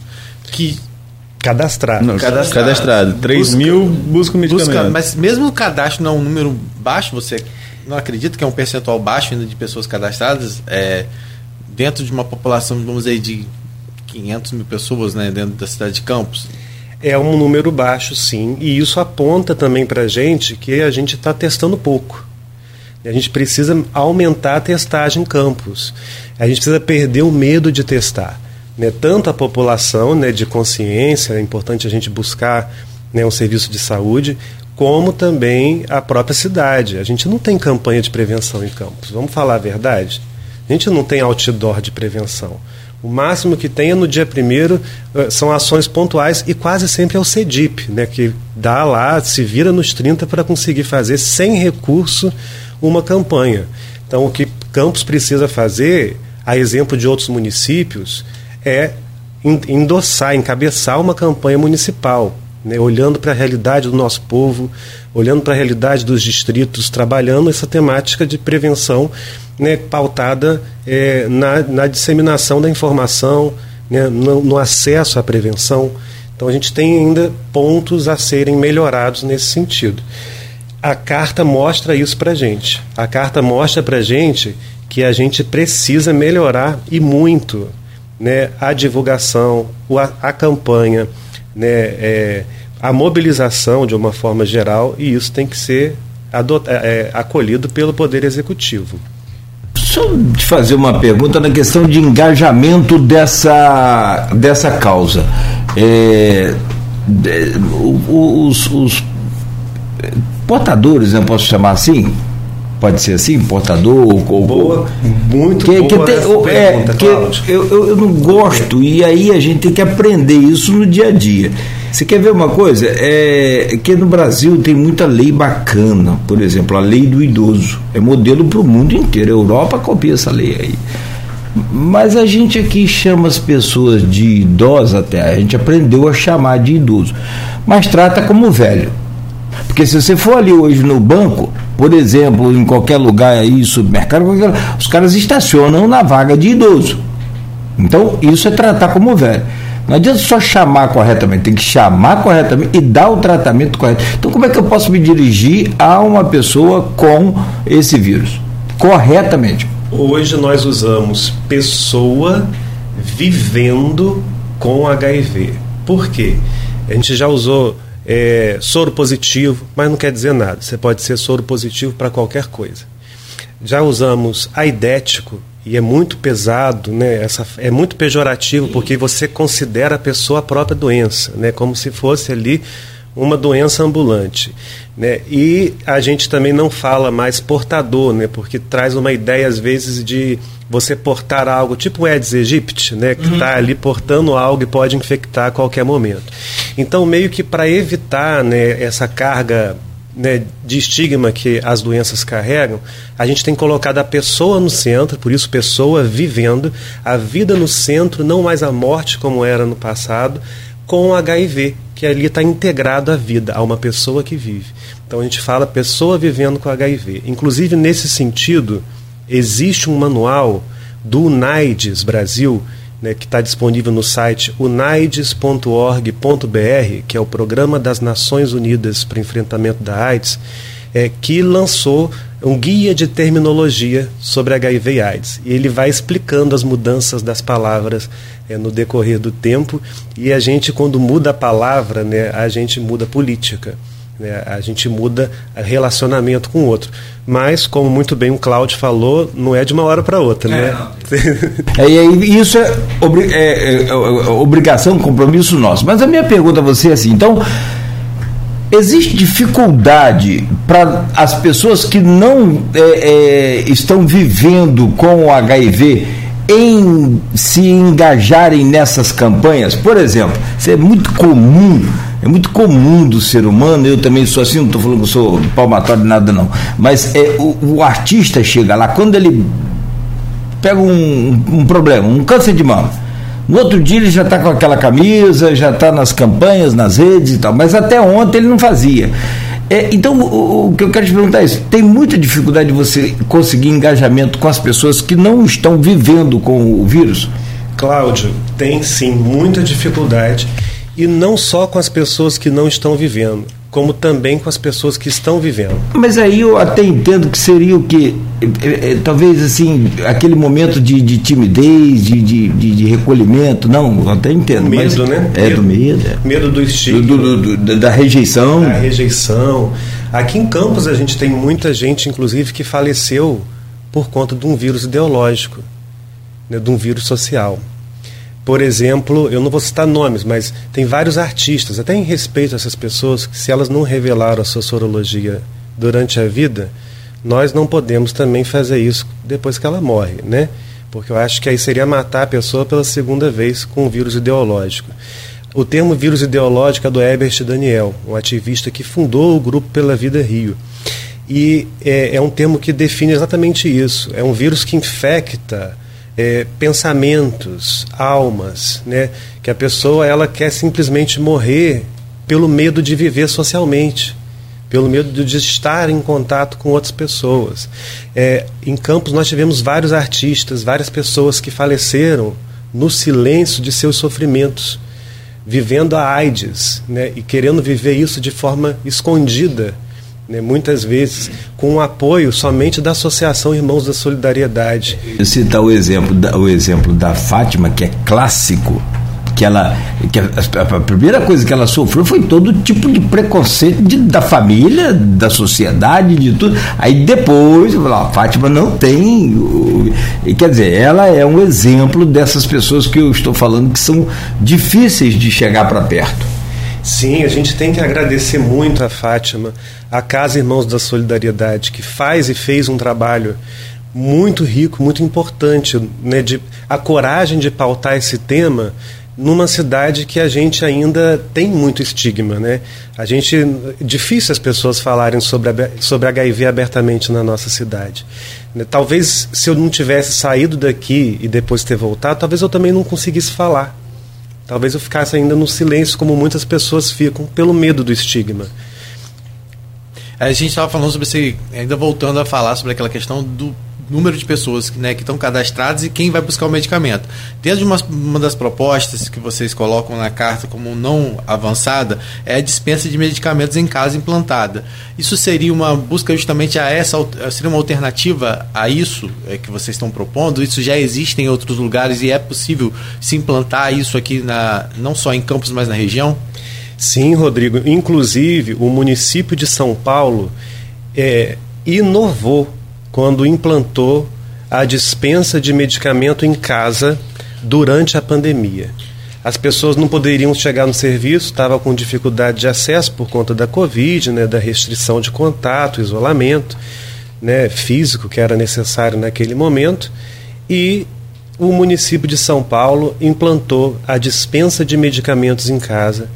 Que Cadastrado. Não, cadastrado. cadastrado. 3 busca, mil buscam medicamento. Busca, mas mesmo o cadastro não é um número baixo, você não acredita que é um percentual baixo ainda de pessoas cadastradas? É, dentro de uma população, vamos dizer, de 500 mil pessoas né, dentro da cidade de Campos? É um número baixo, sim, e isso aponta também para a gente que a gente está testando pouco. A gente precisa aumentar a testagem em campos. A gente precisa perder o medo de testar. Né? Tanto a população né, de consciência, é importante a gente buscar né, um serviço de saúde, como também a própria cidade. A gente não tem campanha de prevenção em campos. Vamos falar a verdade? A gente não tem outdoor de prevenção. O máximo que tem é no dia primeiro eh, são ações pontuais e quase sempre é o CEDIP, né, que dá lá, se vira nos 30 para conseguir fazer sem recurso uma campanha. Então, o que Campos precisa fazer, a exemplo de outros municípios, é endossar, encabeçar uma campanha municipal, né, olhando para a realidade do nosso povo, olhando para a realidade dos distritos, trabalhando essa temática de prevenção né, pautada é, na, na, disseminação da informação, né, no, no, acesso à prevenção. Então a gente tem ainda pontos a serem melhorados nesse sentido. A carta mostra isso para a gente. A carta mostra para gente que a gente precisa melhorar e muito né, a divulgação, a, a campanha, né, é, a mobilização de uma forma geral, e isso tem que ser adot, é, acolhido pelo Poder Executivo. Só te fazer uma pergunta na questão de engajamento dessa, dessa causa. É, os, os portadores, né, posso chamar assim? Pode ser assim, portador ou boa, muito que, boa que tem, é, que eu, eu, eu, não gosto e aí a gente tem que aprender isso no dia a dia. Você quer ver uma coisa? É que no Brasil tem muita lei bacana, por exemplo, a lei do idoso. É modelo para o mundo inteiro. A Europa copia essa lei aí. Mas a gente aqui chama as pessoas de idosa até, a gente aprendeu a chamar de idoso, mas trata como velho. Porque se você for ali hoje no banco, por exemplo, em qualquer lugar aí, supermercado, os caras estacionam na vaga de idoso. Então, isso é tratar como velho. Não adianta só chamar corretamente, tem que chamar corretamente e dar o tratamento correto. Então, como é que eu posso me dirigir a uma pessoa com esse vírus? Corretamente. Hoje nós usamos pessoa vivendo com HIV. Por quê? A gente já usou é, soro positivo, mas não quer dizer nada. Você pode ser soro positivo para qualquer coisa. Já usamos aidético, e é muito pesado, né? Essa, é muito pejorativo porque você considera a pessoa a própria doença, né? Como se fosse ali uma doença ambulante, né? E a gente também não fala mais portador, né? Porque traz uma ideia às vezes de você portar algo, tipo o Aedes aegypti, né? Que está uhum. ali portando algo e pode infectar a qualquer momento. Então, meio que para evitar né, essa carga né, de estigma que as doenças carregam, a gente tem colocado a pessoa no centro, por isso pessoa vivendo, a vida no centro, não mais a morte como era no passado, com o HIV, que ali está integrado à vida, a uma pessoa que vive. Então a gente fala pessoa vivendo com HIV. Inclusive, nesse sentido, existe um manual do NAIDS Brasil, né, que está disponível no site unaides.org.br, que é o Programa das Nações Unidas para Enfrentamento da AIDS, é, que lançou um guia de terminologia sobre HIV e AIDS. E ele vai explicando as mudanças das palavras é, no decorrer do tempo. E a gente, quando muda a palavra, né, a gente muda a política. Né? A gente muda relacionamento com o outro. Mas, como muito bem o Cláudio falou, não é de uma hora para outra. É, né? é, e isso é, obri é, é, é, obrigação, compromisso nosso. Mas a minha pergunta a você é assim: então, existe dificuldade para as pessoas que não é, estão vivendo com o HIV em se engajarem nessas campanhas? Por exemplo, isso é muito comum é muito comum do ser humano, eu também sou assim, não estou falando que eu sou palmatório de nada não, mas é, o, o, artista chega lá, quando ele pega um, um problema, um câncer de mama, no outro dia ele já está com aquela camisa, já está nas campanhas, nas redes e tal, mas até ontem ele não fazia. É, então, o, o, que eu quero te perguntar é isso: tem muita dificuldade de você conseguir engajamento com as pessoas que não estão vivendo com o vírus? Cláudio, tem sim muita dificuldade e não só com as pessoas que não estão vivendo, como também com as pessoas que estão vivendo. Mas aí eu até entendo que seria o que? É, é, talvez assim, aquele momento de, de timidez, de, de, de, recolhimento, não, até entendo. Medo, mas, né? É, medo, do medo. É. Medo do do, da rejeição. Da rejeição. Aqui em Campos a gente tem muita gente, inclusive, que faleceu por conta de um vírus ideológico, né, de um vírus social. Por exemplo, eu não vou citar nomes, mas tem vários artistas, até em respeito a essas pessoas, que se elas não revelaram a sua sorologia durante a vida, nós não podemos também fazer isso depois que ela morre, né? Porque eu acho que aí seria matar a pessoa pela segunda vez com um vírus ideológico. O termo vírus ideológico é do Herbert Daniel, um ativista que fundou o grupo Pela Vida Rio. E é, é um termo que define exatamente isso. É um vírus que infecta é, pensamentos, almas, né? que a pessoa ela quer simplesmente morrer pelo medo de viver socialmente, pelo medo de estar em contato com outras pessoas. É, em Campos nós tivemos vários artistas, várias pessoas que faleceram no silêncio de seus sofrimentos, vivendo a AIDS né? e querendo viver isso de forma escondida né, muitas vezes com o apoio somente da Associação Irmãos da Solidariedade. Eu citar o exemplo da, o exemplo da Fátima, que é clássico, que ela que a, primeira coisa que ela sofreu foi todo tipo de preconceito de, da família, da sociedade, de tudo. Aí depois, a Fátima não tem, quer dizer, ela é um exemplo dessas pessoas que eu estou falando que são difíceis de chegar para perto. Sim, a gente tem que agradecer muito a Fátima, a Casa Irmãos da Solidariedade, que faz e fez um trabalho muito rico, muito importante, né, de, a coragem de pautar esse tema numa cidade que a gente ainda tem muito estigma, né? A gente difícil as pessoas falarem sobre sobre HIV abertamente na nossa cidade. Né? Talvez se eu não tivesse saído daqui e depois ter voltado, talvez eu também não conseguisse falar. Talvez eu ficasse ainda no silêncio, como muitas pessoas ficam, pelo medo do estigma. A gente estava falando sobre esse, ainda voltando a falar sobre aquela questão do número de pessoas né, que estão cadastradas e quem vai buscar o medicamento. Dentro de uma, uma das propostas que vocês colocam na carta como não avançada é a dispensa de medicamentos em casa implantada. Isso seria uma busca justamente a essa seria uma alternativa a isso é, que vocês estão propondo? Isso já existe em outros lugares e é possível se implantar isso aqui na não só em Campos, mas na região? Sim, Rodrigo. Inclusive, o município de São Paulo é, inovou quando implantou a dispensa de medicamento em casa durante a pandemia. As pessoas não poderiam chegar no serviço, estavam com dificuldade de acesso por conta da Covid, né, da restrição de contato, isolamento né, físico que era necessário naquele momento. E o município de São Paulo implantou a dispensa de medicamentos em casa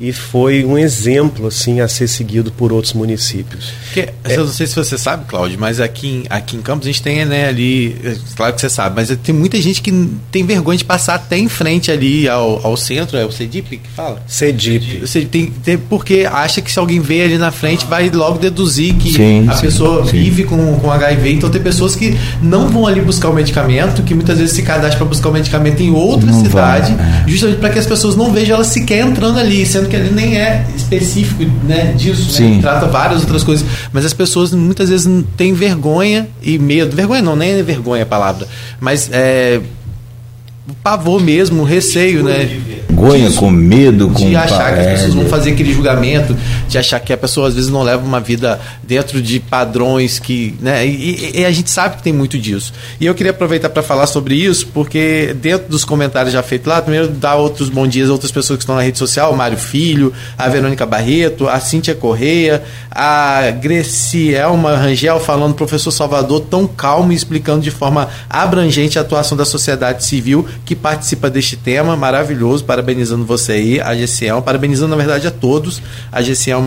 e foi um exemplo assim a ser seguido por outros municípios. Que, é, eu não sei se você sabe, Cláudio, mas aqui em, aqui em Campos a gente tem né, ali, é, claro que você sabe, mas tem muita gente que tem vergonha de passar até em frente ali ao, ao centro, é o CEDIP que fala? CEDIP. Você tem, tem, porque acha que se alguém vê ali na frente vai logo deduzir que sim, a sim, pessoa sim. vive com, com HIV, então tem pessoas que não vão ali buscar o medicamento, que muitas vezes se cadastram para buscar o medicamento em outra não cidade, vai, é. justamente para que as pessoas não vejam ela sequer entrando ali, sendo que ele nem é específico né, disso, né? trata várias outras coisas, mas as pessoas muitas vezes têm vergonha e medo, vergonha não, nem é vergonha a palavra, mas é, pavor mesmo, receio, né? Vergonha, com medo, com de achar que as pessoas vão fazer aquele julgamento, de achar que a pessoa às vezes não leva uma vida dentro de padrões que, né? E, e a gente sabe que tem muito disso. E eu queria aproveitar para falar sobre isso, porque dentro dos comentários já feitos lá, primeiro dar outros bons dias a outras pessoas que estão na rede social, o Mário Filho, a Verônica Barreto, a Cíntia Correia, a Grecielma Rangel falando professor Salvador tão calmo e explicando de forma abrangente a atuação da sociedade civil que participa deste tema, maravilhoso, parabenizando você aí, a GCL, parabenizando na verdade a todos, a GCL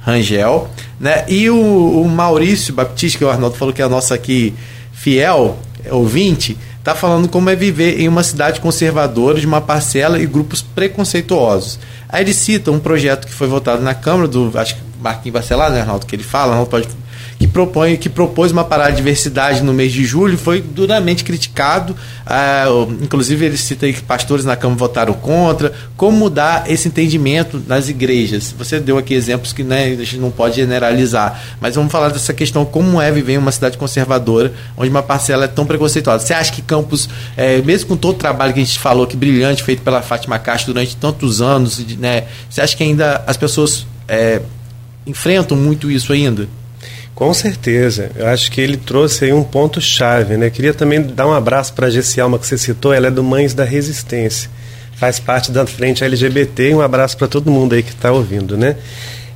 Rangel, né? E o, o Maurício Baptista, que o Arnaldo falou que é a nossa aqui fiel ouvinte, está falando como é viver em uma cidade conservadora de uma parcela e grupos preconceituosos. Aí ele cita um projeto que foi votado na Câmara do, acho que Marquinhos Bacelar, né, Arnaldo, que ele fala, Arnaldo pode que propõe, que propôs uma parada de diversidade no mês de julho, foi duramente criticado. Ah, inclusive, ele cita aí que pastores na Câmara votaram contra. Como mudar esse entendimento nas igrejas? Você deu aqui exemplos que né, a gente não pode generalizar, mas vamos falar dessa questão: como é viver em uma cidade conservadora, onde uma parcela é tão preconceituosa? Você acha que Campos, é, mesmo com todo o trabalho que a gente falou, que brilhante, feito pela Fátima Castro durante tantos anos, né, você acha que ainda as pessoas é, enfrentam muito isso ainda? Com certeza. Eu acho que ele trouxe aí um ponto-chave. Né? Queria também dar um abraço para a Gessialma que você citou, ela é do Mães da Resistência. Faz parte da frente LGBT e um abraço para todo mundo aí que está ouvindo. Né?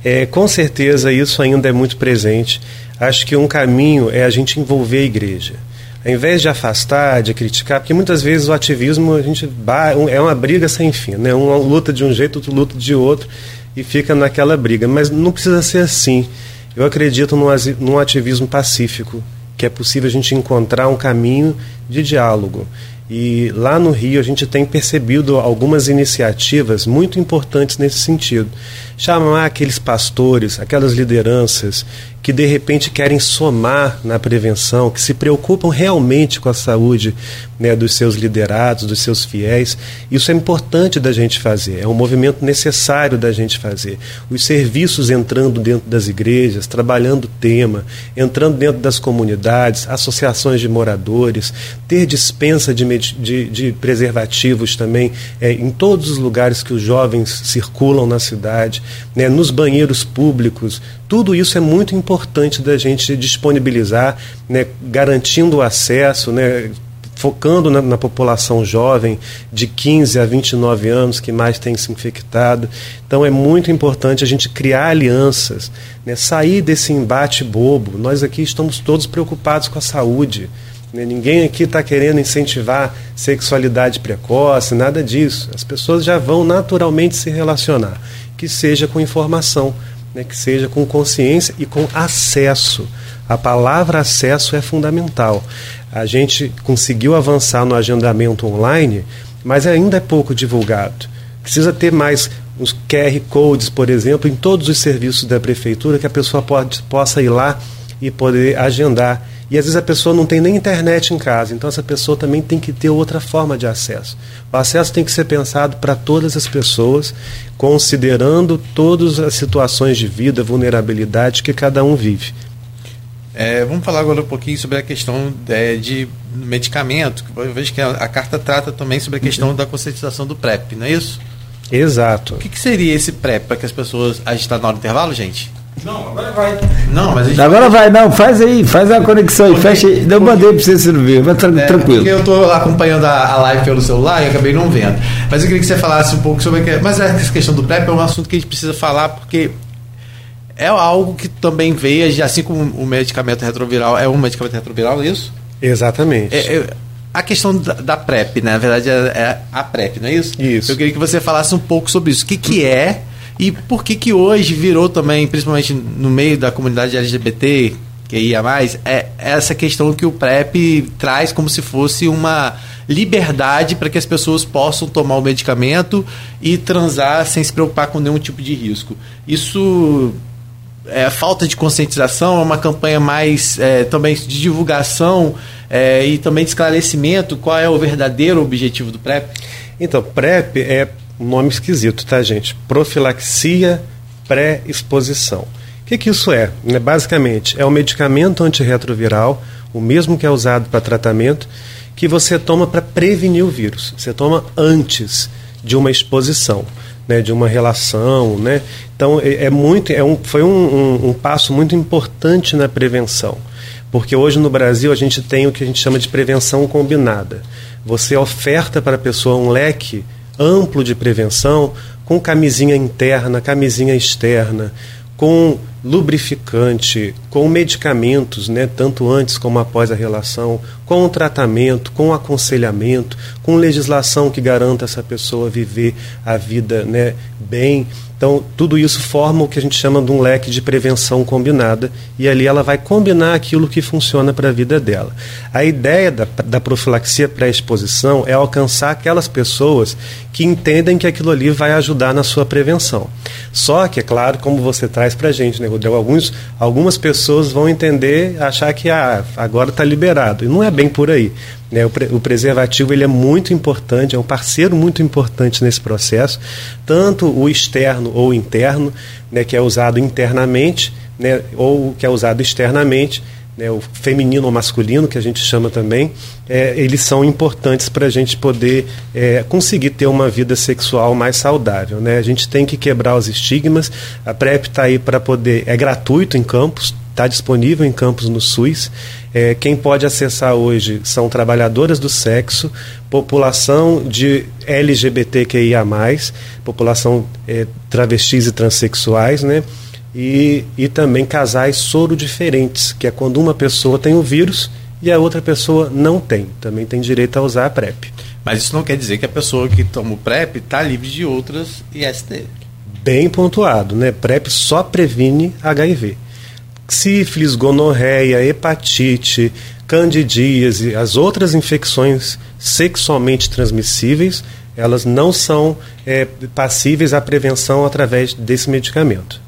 É, com certeza isso ainda é muito presente. Acho que um caminho é a gente envolver a igreja. Ao invés de afastar, de criticar, porque muitas vezes o ativismo a gente é uma briga sem fim, né? Uma luta de um jeito, outro luta de outro e fica naquela briga. Mas não precisa ser assim. Eu acredito num ativismo pacífico, que é possível a gente encontrar um caminho de diálogo. E lá no Rio a gente tem percebido algumas iniciativas muito importantes nesse sentido. Chamar aqueles pastores, aquelas lideranças que de repente querem somar na prevenção, que se preocupam realmente com a saúde né, dos seus liderados, dos seus fiéis. Isso é importante da gente fazer, é um movimento necessário da gente fazer. Os serviços entrando dentro das igrejas, trabalhando o tema, entrando dentro das comunidades, associações de moradores, ter dispensa de, de, de preservativos também é, em todos os lugares que os jovens circulam na cidade, né, nos banheiros públicos, tudo isso é muito importante da gente disponibilizar, né, garantindo o acesso, né, focando na, na, população jovem de 15 a 29 anos que mais tem se infectado. Então é muito importante a gente criar alianças, né, sair desse embate bobo. Nós aqui estamos todos preocupados com a saúde. Né, ninguém aqui está querendo incentivar sexualidade precoce, nada disso. As pessoas já vão naturalmente se relacionar, que seja com informação né, que seja com consciência e com acesso. A palavra acesso é fundamental. A gente conseguiu avançar no agendamento online, mas ainda é pouco divulgado. Precisa ter mais os QR codes, por exemplo, em todos os serviços da prefeitura, que a pessoa pode, possa ir lá e poder agendar e às vezes a pessoa não tem nem internet em casa, então essa pessoa também tem que ter outra forma de acesso. O acesso tem que ser pensado para todas as pessoas, considerando todas as situações de vida, vulnerabilidade que cada um vive. É, vamos falar agora um pouquinho sobre a questão é, de medicamento. Eu vejo que a, a, carta trata também sobre a questão uhum. da conscientização do PrEP, não é isso? Exato. O que, que seria esse PrEP para que as pessoas. A gente está do intervalo, gente? Não, agora vai. Não, mas gente... Agora vai, não, faz aí, faz a conexão aí, fecha aí. Eu mandei pra você servir, vai tra é, tranquilo. Porque eu tô acompanhando a, a, live pelo celular e acabei não vendo. Mas eu queria que você falasse um pouco sobre. Mas essa questão do PrEP é um assunto que a gente precisa falar porque é algo que também veio, assim como o medicamento retroviral é um medicamento retroviral, é isso? Exatamente. É, é, a questão da, da, PrEP, né? Na verdade, é, é, a PrEP, não é isso? Isso. Eu queria que você falasse um pouco sobre isso. O que, que é e por que que hoje virou também, principalmente no meio da comunidade LGBT, que ia mais, é essa questão que o PrEP traz como se fosse uma liberdade para que as pessoas possam tomar o medicamento e transar sem se preocupar com nenhum tipo de risco. Isso é falta de conscientização, é uma campanha mais é, também de divulgação é, e também de esclarecimento. Qual é o verdadeiro objetivo do PrEP? Então, PrEP é nome esquisito, tá, gente? Profilaxia pré-exposição. O que, que isso é? Né, basicamente, é um medicamento antirretroviral, o mesmo que é usado para tratamento, que você toma para prevenir o vírus. Você toma antes de uma exposição, né, de uma relação. Né? Então, é, é muito, é um, foi um, um, um passo muito importante na prevenção. Porque hoje no Brasil a gente tem o que a gente chama de prevenção combinada. Você oferta para a pessoa um leque amplo de prevenção, com camisinha interna, camisinha externa, com lubrificante, com medicamentos, né, tanto antes como após a relação, com o tratamento, com o aconselhamento, com legislação que garanta essa pessoa viver a vida né, bem. Então, tudo isso forma o que a gente chama de um leque de prevenção combinada, e ali ela vai combinar aquilo que funciona para a vida dela. A ideia da, da profilaxia pré-exposição é alcançar aquelas pessoas que entendem que aquilo ali vai ajudar na sua prevenção. Só que, é claro, como você traz para a gente, né, Rodrigo? Alguns, algumas pessoas vão entender, achar que ah, agora está liberado. E não é bem por aí. Né? O, pre o, preservativo ele é muito importante, é um parceiro muito importante nesse processo, tanto o externo ou interno, né, que é usado internamente, né, ou que é usado externamente né, o feminino ou masculino, que a gente chama também, é, eles são importantes para a gente poder é, conseguir ter uma vida sexual mais saudável. Né? A gente tem que quebrar os estigmas. A PrEP está aí para poder. É gratuito em campos, está disponível em campos no SUS. É, quem pode acessar hoje são trabalhadoras do sexo, população de LGBTQIA, população é, travestis e transexuais, né? e, e também casais soro diferentes, que é quando uma pessoa tem o vírus e a outra pessoa não tem. Também tem direito a usar a PrEP. Mas isso não quer dizer que a pessoa que toma o PrEP está livre de outras IST. Bem pontuado, né? PrEP só previne HIV. Sífilis, gonorreia, hepatite, candidíase, as outras infecções sexualmente transmissíveis, elas não são é, passíveis à prevenção através desse medicamento.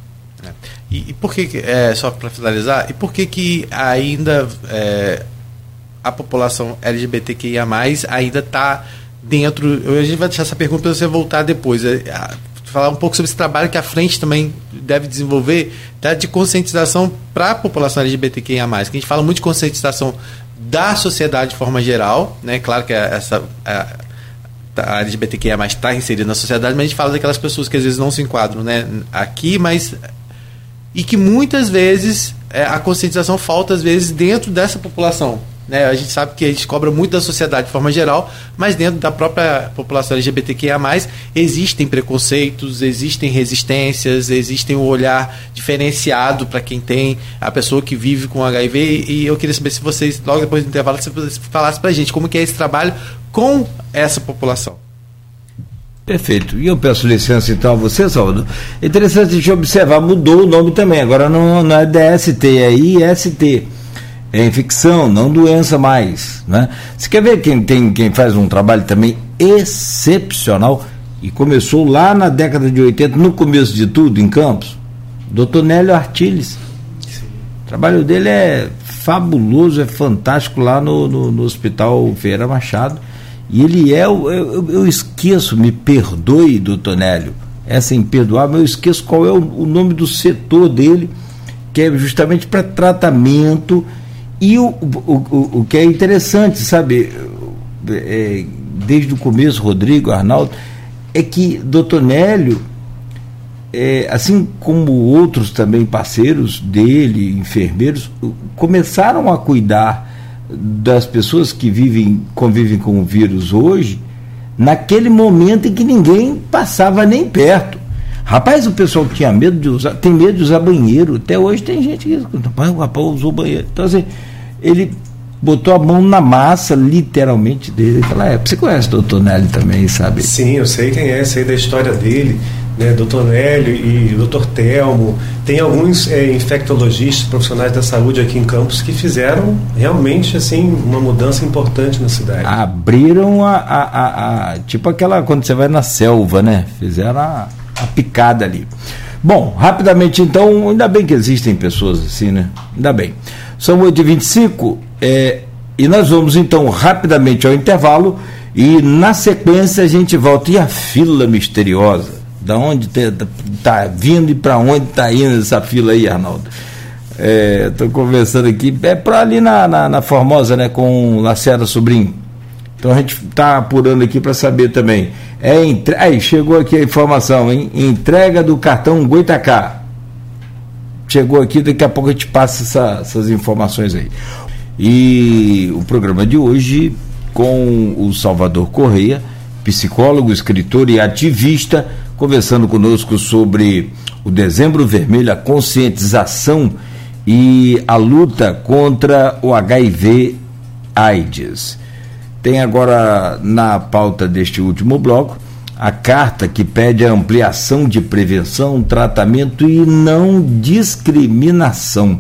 E, e por que, é, só para finalizar, e por que que ainda é, a população LGBTQIA+, ainda está dentro... A gente vai deixar essa pergunta para você voltar depois. É, falar um pouco sobre esse trabalho que a frente também deve desenvolver tá, de conscientização para a população LGBTQIA+. A gente fala muito de conscientização da sociedade de forma geral, né? Claro que essa a, a LGBTQIA+, está inserida na sociedade, mas a gente fala daquelas pessoas que às vezes não se enquadram né, aqui, mas e que muitas vezes é, a conscientização falta às vezes dentro dessa população. Né? A gente sabe que a gente cobra muito da sociedade de forma geral, mas dentro da própria população LGBTQIA+, existem preconceitos, existem resistências, existem um olhar diferenciado para quem tem a pessoa que vive com HIV e eu queria saber se vocês, logo depois do intervalo, se vocês falassem para a gente como que é esse trabalho com essa população. Perfeito. E eu peço licença então a você, Salvador. Interessante gente observar, mudou o nome também. Agora não, não é DST, é IST. É infecção, não doença mais. Né? Você quer ver quem, tem, quem faz um trabalho também excepcional e começou lá na década de 80, no começo de tudo, em Campos? Dr. Nélio Artiles. O trabalho dele é fabuloso, é fantástico lá no, no, no Hospital Feira Machado e ele é, eu, eu, eu esqueço, me perdoe, doutor Nélio, essa é imperdoável, eu esqueço qual é o, o nome do setor dele, que é justamente para tratamento. E o, o, o, que é interessante, sabe, é, desde o começo, Rodrigo, Arnaldo, é que doutor Nélio, é, assim como outros também parceiros dele, enfermeiros, começaram a cuidar das pessoas que vivem, convivem com o vírus hoje, naquele momento em que ninguém passava nem perto. Rapaz, o pessoal tinha medo de usar, tem medo de usar banheiro. Até hoje tem gente que o rapaz usou banheiro. Então, assim, ele botou a mão na massa, literalmente, dele. Naquela época. Você conhece o doutor Nelly também, sabe? Sim, eu sei quem é, sei da história dele né, Dr. Nélio e Dr. Telmo, tem alguns é, infectologistas, profissionais da saúde aqui em Campos que fizeram realmente assim uma mudança importante na cidade. Abriram a, a, a, a tipo aquela quando você vai na selva, né? Fizeram a, a picada ali. Bom, rapidamente então, ainda bem que existem pessoas assim, né? Ainda bem. São 8h25 é, e nós vamos então rapidamente ao intervalo e na sequência a gente volta. E a fila misteriosa? Da onde está tá vindo e para onde está indo essa fila aí, Arnaldo? Estou é, conversando aqui, é para ali na, na, na, Formosa, né, com Lacerda Sobrinho. Então a gente está apurando aqui para saber também. É entre... Aí chegou aqui a informação, hein? Entrega do cartão Goitacá. Chegou aqui, daqui a pouco a gente passa essa, essas informações aí. E o programa de hoje com o Salvador Correia, psicólogo, escritor e ativista conversando conosco sobre o Dezembro Vermelho, a conscientização e a luta contra o HIV-AIDS. Tem agora na pauta deste último bloco a carta que pede a ampliação de prevenção, tratamento e não discriminação.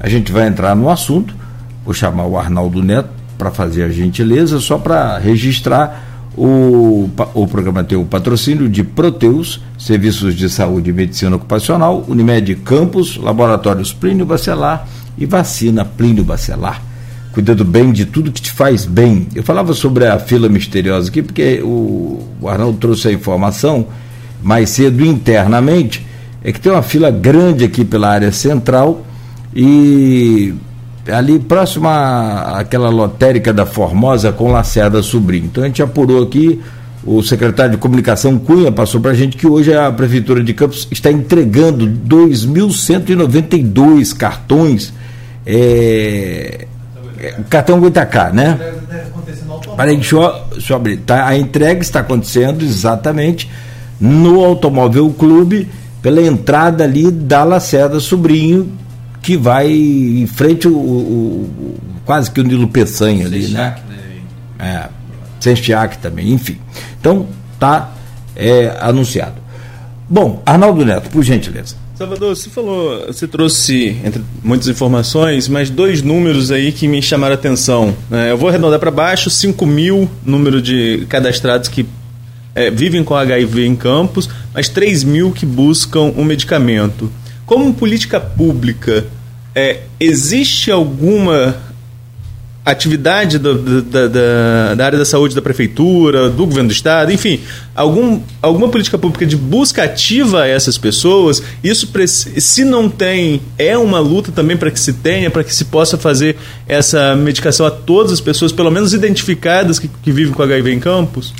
A gente vai entrar no assunto, vou chamar o Arnaldo Neto para fazer a gentileza, só para registrar O, o programa tem o patrocínio de Proteus, Serviços de Saúde e Medicina Ocupacional, Unimed Campos, Laboratórios Plínio Bacelar e Vacina Plínio Bacelar. Cuidando bem de tudo que te faz bem. Eu falava sobre a fila misteriosa aqui, porque o, Arnaldo trouxe a informação mais cedo internamente, é que tem uma fila grande aqui pela área central e ali próximo àquela lotérica da Formosa com Lacerda Sobrinho. Então a gente apurou aqui, o secretário de Comunicação Cunha passou para a gente que hoje a Prefeitura de Campos está entregando 2.192 cartões. É, é, cartão Goitacá, né? Peraí, deixa eu, deixa eu abrir. Tá, a entrega está acontecendo exatamente no Automóvel Clube, pela entrada ali da Lacerda Sobrinho, que vai em frente o, o, o quase que o Nilo Peçanha ali, né? né? É, Sestiac também, enfim. Então, tá é, anunciado. Bom, Arnaldo Neto, por gentileza. Salvador, você falou, você trouxe entre muitas informações, mas dois números aí que me chamaram a atenção. É, eu vou arredondar para baixo, 5 mil número de cadastrados que é, vivem com HIV em campos, mas 3 mil que buscam um medicamento. Como política pública, é, existe alguma atividade do, da, da, da, área da saúde da prefeitura, do governo do estado, enfim, algum, alguma política pública de busca ativa a essas pessoas, isso se não tem, é uma luta também para que se tenha, para que se possa fazer essa medicação a todas as pessoas, pelo menos identificadas que, que vivem com HIV em campos?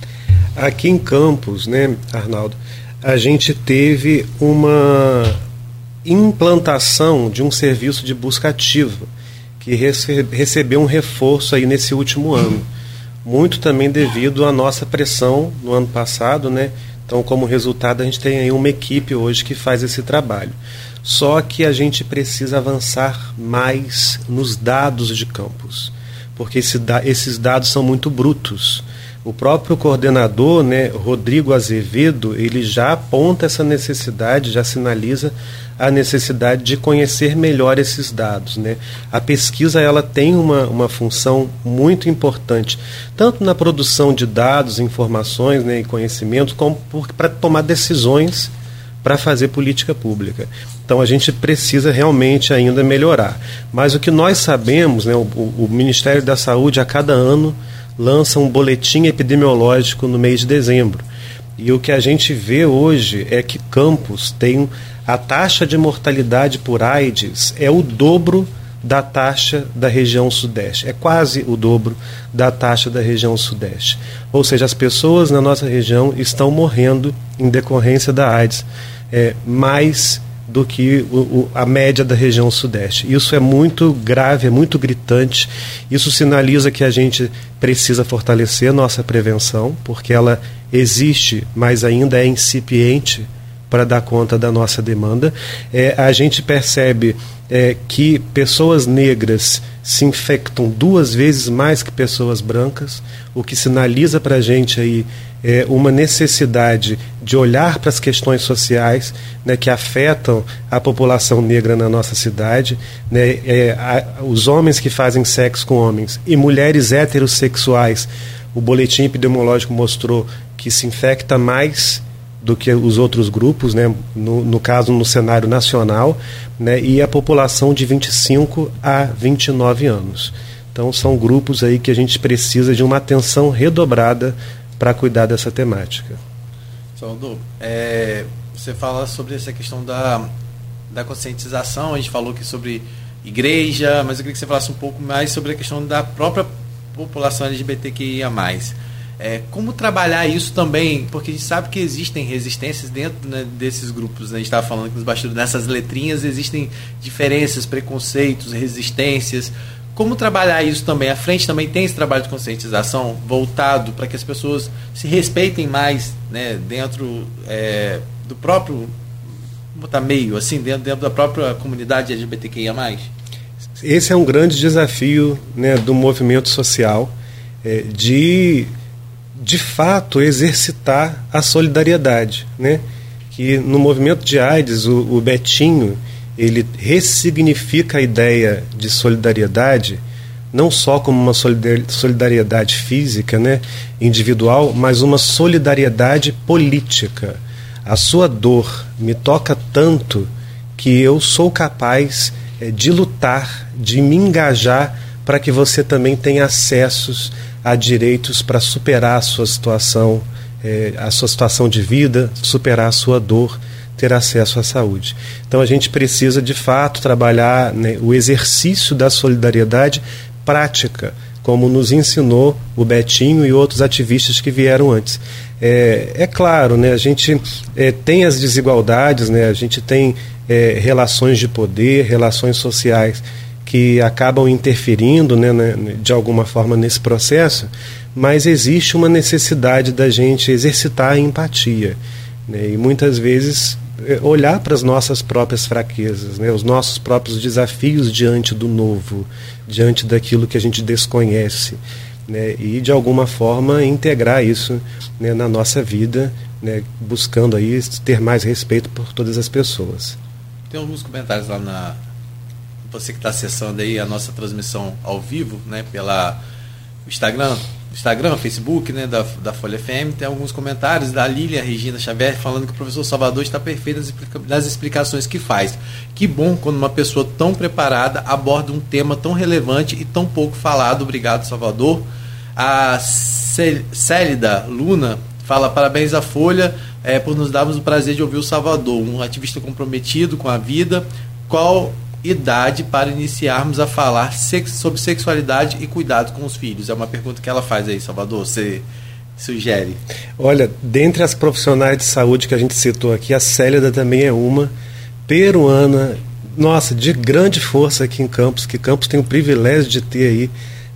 Aqui em Campos, né, Arnaldo, a gente teve uma implantação de um serviço de busca ativa que recebeu um reforço aí nesse último ano. Muito também devido à nossa pressão no ano passado, né? Então, como resultado, a gente tem aí uma equipe hoje que faz esse trabalho. Só que a gente precisa avançar mais nos dados de campus, porque esse, esses dados são muito brutos. O próprio coordenador, né, Rodrigo Azevedo, ele já aponta essa necessidade, já sinaliza a necessidade de conhecer melhor esses dados. Né? A pesquisa ela tem uma, uma função muito importante, tanto na produção de dados, informações né, e conhecimentos, como para tomar decisões para fazer política pública. Então a gente precisa realmente ainda melhorar. Mas o que nós sabemos, né, o, o Ministério da Saúde a cada ano lança um boletim epidemiológico no mês de dezembro. E o que a gente vê hoje é que Campos tem a taxa de mortalidade por AIDS é o dobro da taxa da região sudeste. É quase o dobro da taxa da região sudeste. Ou seja, as pessoas na nossa região estão morrendo em decorrência da AIDS é, mais do que o, o, a média da região sudeste. Isso é muito grave, é muito gritante. Isso sinaliza que a gente precisa fortalecer nossa prevenção, porque ela existe, mas ainda é incipiente para dar conta da nossa demanda. É, a gente percebe é, que pessoas negras se infectam duas vezes mais que pessoas brancas, o que sinaliza para a gente aí é, uma necessidade de olhar para as questões sociais né, que afetam a população negra na nossa cidade, né, é, a, os homens que fazem sexo com homens e mulheres heterossexuais. O boletim epidemiológico mostrou que se infecta mais do que os outros grupos, né, no, no caso no cenário nacional, né, e a população de 25 a 29 anos. Então são grupos aí que a gente precisa de uma atenção redobrada para cuidar dessa temática. Salvador, é, você fala sobre essa questão da, da conscientização, a gente falou aqui sobre igreja, mas eu queria que você falasse um pouco mais sobre a questão da própria população LGBTQIA+. É, como trabalhar isso também, porque a gente sabe que existem resistências dentro né, desses grupos. Né? A gente estava falando que nos bastidores, nessas letrinhas, existem diferenças, preconceitos, resistências. Como trabalhar isso também? A frente também tem esse trabalho de conscientização voltado para que as pessoas se respeitem mais né, dentro é, do próprio botar meio, assim, dentro, dentro da própria comunidade LGBTQIA. Esse é um grande desafio né, do movimento social é, de, de fato, exercitar a solidariedade. Né? Que no movimento de AIDS, o, o Betinho ele ressignifica a ideia de solidariedade não só como uma solidariedade física, né, individual, mas uma solidariedade política. A sua dor me toca tanto que eu sou capaz é, de lutar, de me engajar para que você também tenha acessos a direitos para superar a sua situação, é, a sua situação de vida, superar a sua dor, ter acesso à saúde. Então a gente precisa de fato trabalhar né, o exercício da solidariedade prática, como nos ensinou o Betinho e outros ativistas que vieram antes. É, é claro, né, a gente é, tem as desigualdades, né, a gente tem é, relações de poder, relações sociais que acabam interferindo né, né, de alguma forma nesse processo, mas existe uma necessidade da gente exercitar a empatia. Né, e muitas vezes é, olhar para as nossas próprias fraquezas, né, os nossos próprios desafios diante do novo, diante daquilo que a gente desconhece. Né, e de alguma forma integrar isso né, na nossa vida, né, buscando aí ter mais respeito por todas as pessoas. Tem alguns comentários lá na. Você que está acessando aí a nossa transmissão ao vivo, né, pela Instagram, Instagram, Facebook, né, da, da Folha FM, tem alguns comentários da Lília Regina Xavier falando que o professor Salvador está perfeito nas, nas explicações que faz. Que bom quando uma pessoa tão preparada aborda um tema tão relevante e tão pouco falado. Obrigado, Salvador. A Célida Luna fala parabéns à Folha é, por nos darmos o prazer de ouvir o Salvador, um ativista comprometido com a vida. Qual idade para iniciarmos a falar sobre sexualidade e cuidado com os filhos? É uma pergunta que ela faz aí, Salvador. Você sugere? Olha, dentre as profissionais de saúde que a gente citou aqui, a Célida também é uma peruana, nossa, de grande força aqui em Campos, que Campos tem o privilégio de ter aí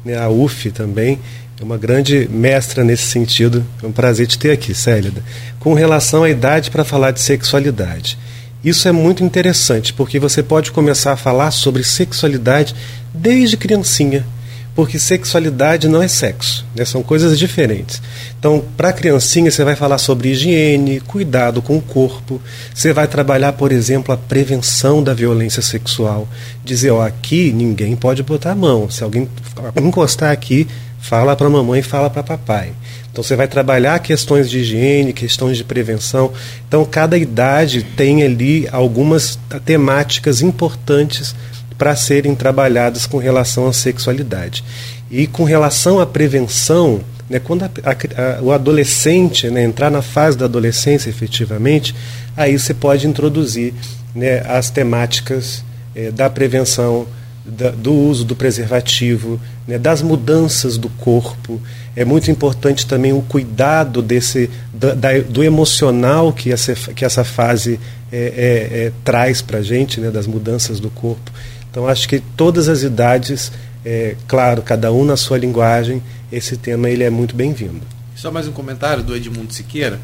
né, a UF também, é uma grande mestra nesse sentido. É um prazer te ter aqui, Célida. Com relação à idade para falar de sexualidade. Isso é muito interessante, porque você pode começar a falar sobre sexualidade desde criancinha, porque sexualidade não é sexo, né? são coisas diferentes. Então, para a criancinha, você vai falar sobre higiene, cuidado com o corpo, você vai trabalhar, por exemplo, a prevenção da violência sexual. Dizer, ó, aqui ninguém pode botar a mão, se alguém encostar aqui, fala para mamãe, fala para papai. Então você vai trabalhar questões de higiene, questões de prevenção. Então cada idade tem ali algumas temáticas importantes para serem trabalhadas com relação à sexualidade. E com relação à prevenção, né, quando a, a, a, o adolescente né, entrar na fase da adolescência efetivamente, aí você pode introduzir né, as temáticas eh, da prevenção, da, do uso do preservativo, né, das mudanças do corpo. É muito importante também o cuidado desse, da, da, do emocional que essa, que essa fase é, é, é, traz para a gente, né, das mudanças do corpo. Então, acho que todas as idades, é, claro, cada um na sua linguagem, esse tema ele é muito bem-vindo. Só mais um comentário do Edmundo Siqueira,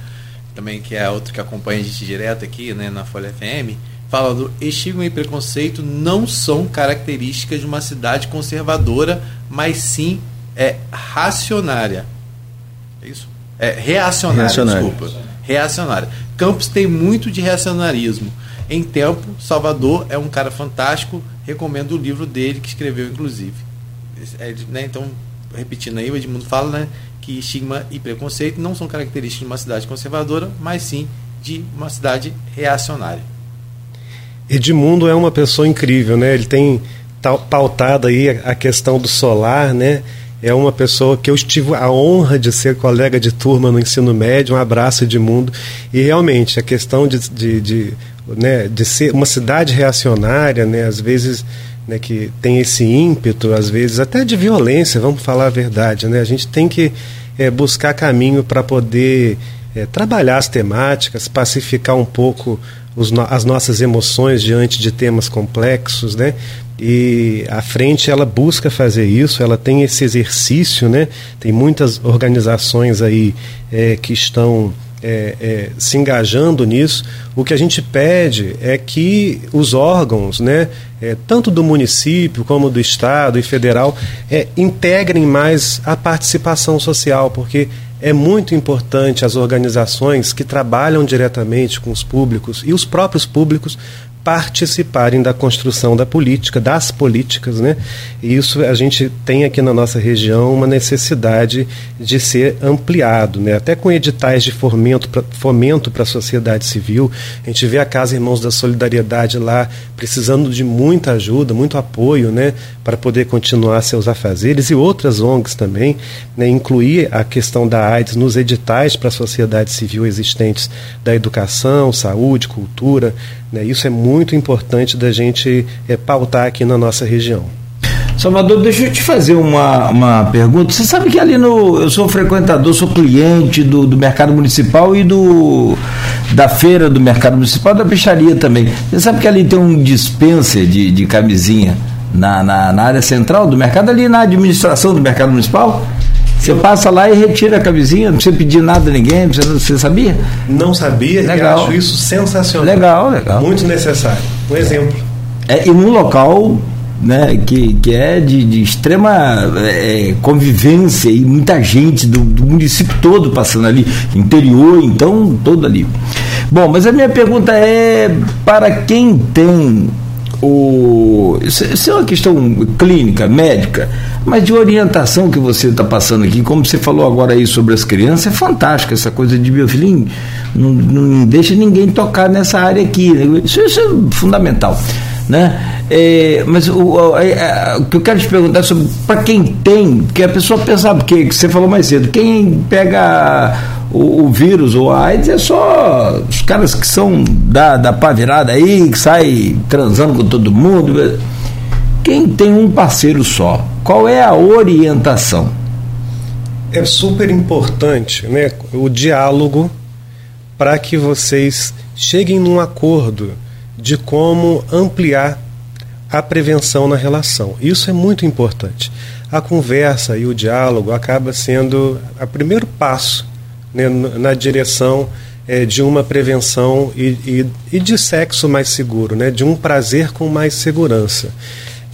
também que é outro que acompanha a gente direto aqui né, na Folha FM falando estigma e preconceito não são características de uma cidade conservadora, mas sim é racionária. É isso? É reacionária, reacionária. desculpa. Reacionária. Campos tem muito de reacionarismo. Em tempo, Salvador é um cara fantástico. Recomendo o livro dele, que escreveu, inclusive. É, né, então, repetindo aí, o Edmundo fala né, que estigma e preconceito não são características de uma cidade conservadora, mas sim de uma cidade reacionária. Edmundo é uma pessoa incrível, né? Ele tem pautado aí a questão do solar, né? É uma pessoa que eu tive a honra de ser colega de turma no ensino médio. Um abraço, Edmundo. E realmente, a questão de, de, de, né, de ser uma cidade reacionária, né? Às vezes né, que tem esse ímpeto, às vezes até de violência, vamos falar a verdade, né? A gente tem que é, buscar caminho para poder é, trabalhar as temáticas, pacificar um pouco os, as nossas emoções diante de temas complexos, né? E a frente ela busca fazer isso, ela tem esse exercício, né? Tem muitas organizações aí é, que estão é, é, se engajando nisso. O que a gente pede é que os órgãos, né, é, tanto do município como do estado e federal, é, integrem mais a participação social, porque é muito importante as organizações que trabalham diretamente com os públicos e os próprios públicos participarem da construção da política, das políticas, né? E isso a gente tem aqui na nossa região uma necessidade de ser ampliado, né? Até com editais de fomento para fomento a sociedade civil, a gente vê a Casa Irmãos da Solidariedade lá precisando de muita ajuda, muito apoio, né? Para poder continuar seus afazeres e outras ONGs também, né? Incluir a questão da AIDS nos editais para a sociedade civil existentes da educação, saúde, cultura, né? Isso é muito importante da gente é, pautar aqui na nossa região. Salvador, deixa eu te fazer uma, uma pergunta. Você sabe que ali no. Eu sou frequentador, sou cliente do, do mercado municipal e do da feira do mercado municipal da peixaria também. Você sabe que ali tem um dispenser de, de camisinha na, na, na área central do mercado, ali na administração do mercado municipal? Você passa lá e retira a camisinha, não precisa pedir nada a ninguém, você, você sabia? Não sabia legal. e acho isso sensacional. Legal, legal. Muito necessário. Um exemplo. É, e num local né, que, que é de, de extrema é, convivência e muita gente do, do, município todo passando ali, interior, então, todo ali. Bom, mas a minha pergunta é para quem tem o. Isso é uma questão clínica, médica, mas de orientação que você está passando aqui, como você falou agora aí sobre as crianças, é fantástico essa coisa de filhinho, não, não deixa ninguém tocar nessa área aqui. Né? Isso, isso é fundamental. Né? É, mas o, o, é, o, que eu quero te perguntar é sobre para quem tem, porque a pessoa pensa, porque você falou mais cedo, quem pega o, o, vírus a AIDS é só os caras que são da, da pá virada aí, que sai transando com todo mundo. Quem tem um parceiro só, qual é a orientação? É super importante né, o diálogo para que vocês cheguem num acordo de como ampliar a prevenção na relação. Isso é muito importante. A conversa e o diálogo acaba sendo o primeiro passo né, na direção é, de uma prevenção e, e, e, de sexo mais seguro, né, de um prazer com mais segurança.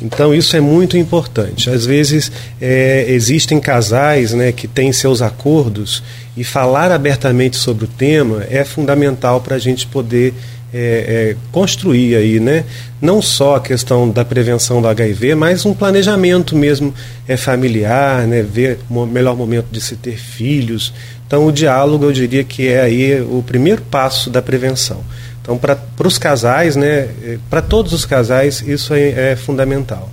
Então isso é muito importante. Às vezes é, existem casais né, que têm seus acordos e falar abertamente sobre o tema é fundamental para a gente poder é, é, construir aí, né? Não só a questão da prevenção do HIV, mas um planejamento mesmo é familiar, né? Ver o melhor momento de se ter filhos. Então, o diálogo, eu diria que é aí o primeiro passo da prevenção. Então, para os casais, né, eh, para todos os casais, isso é, é fundamental.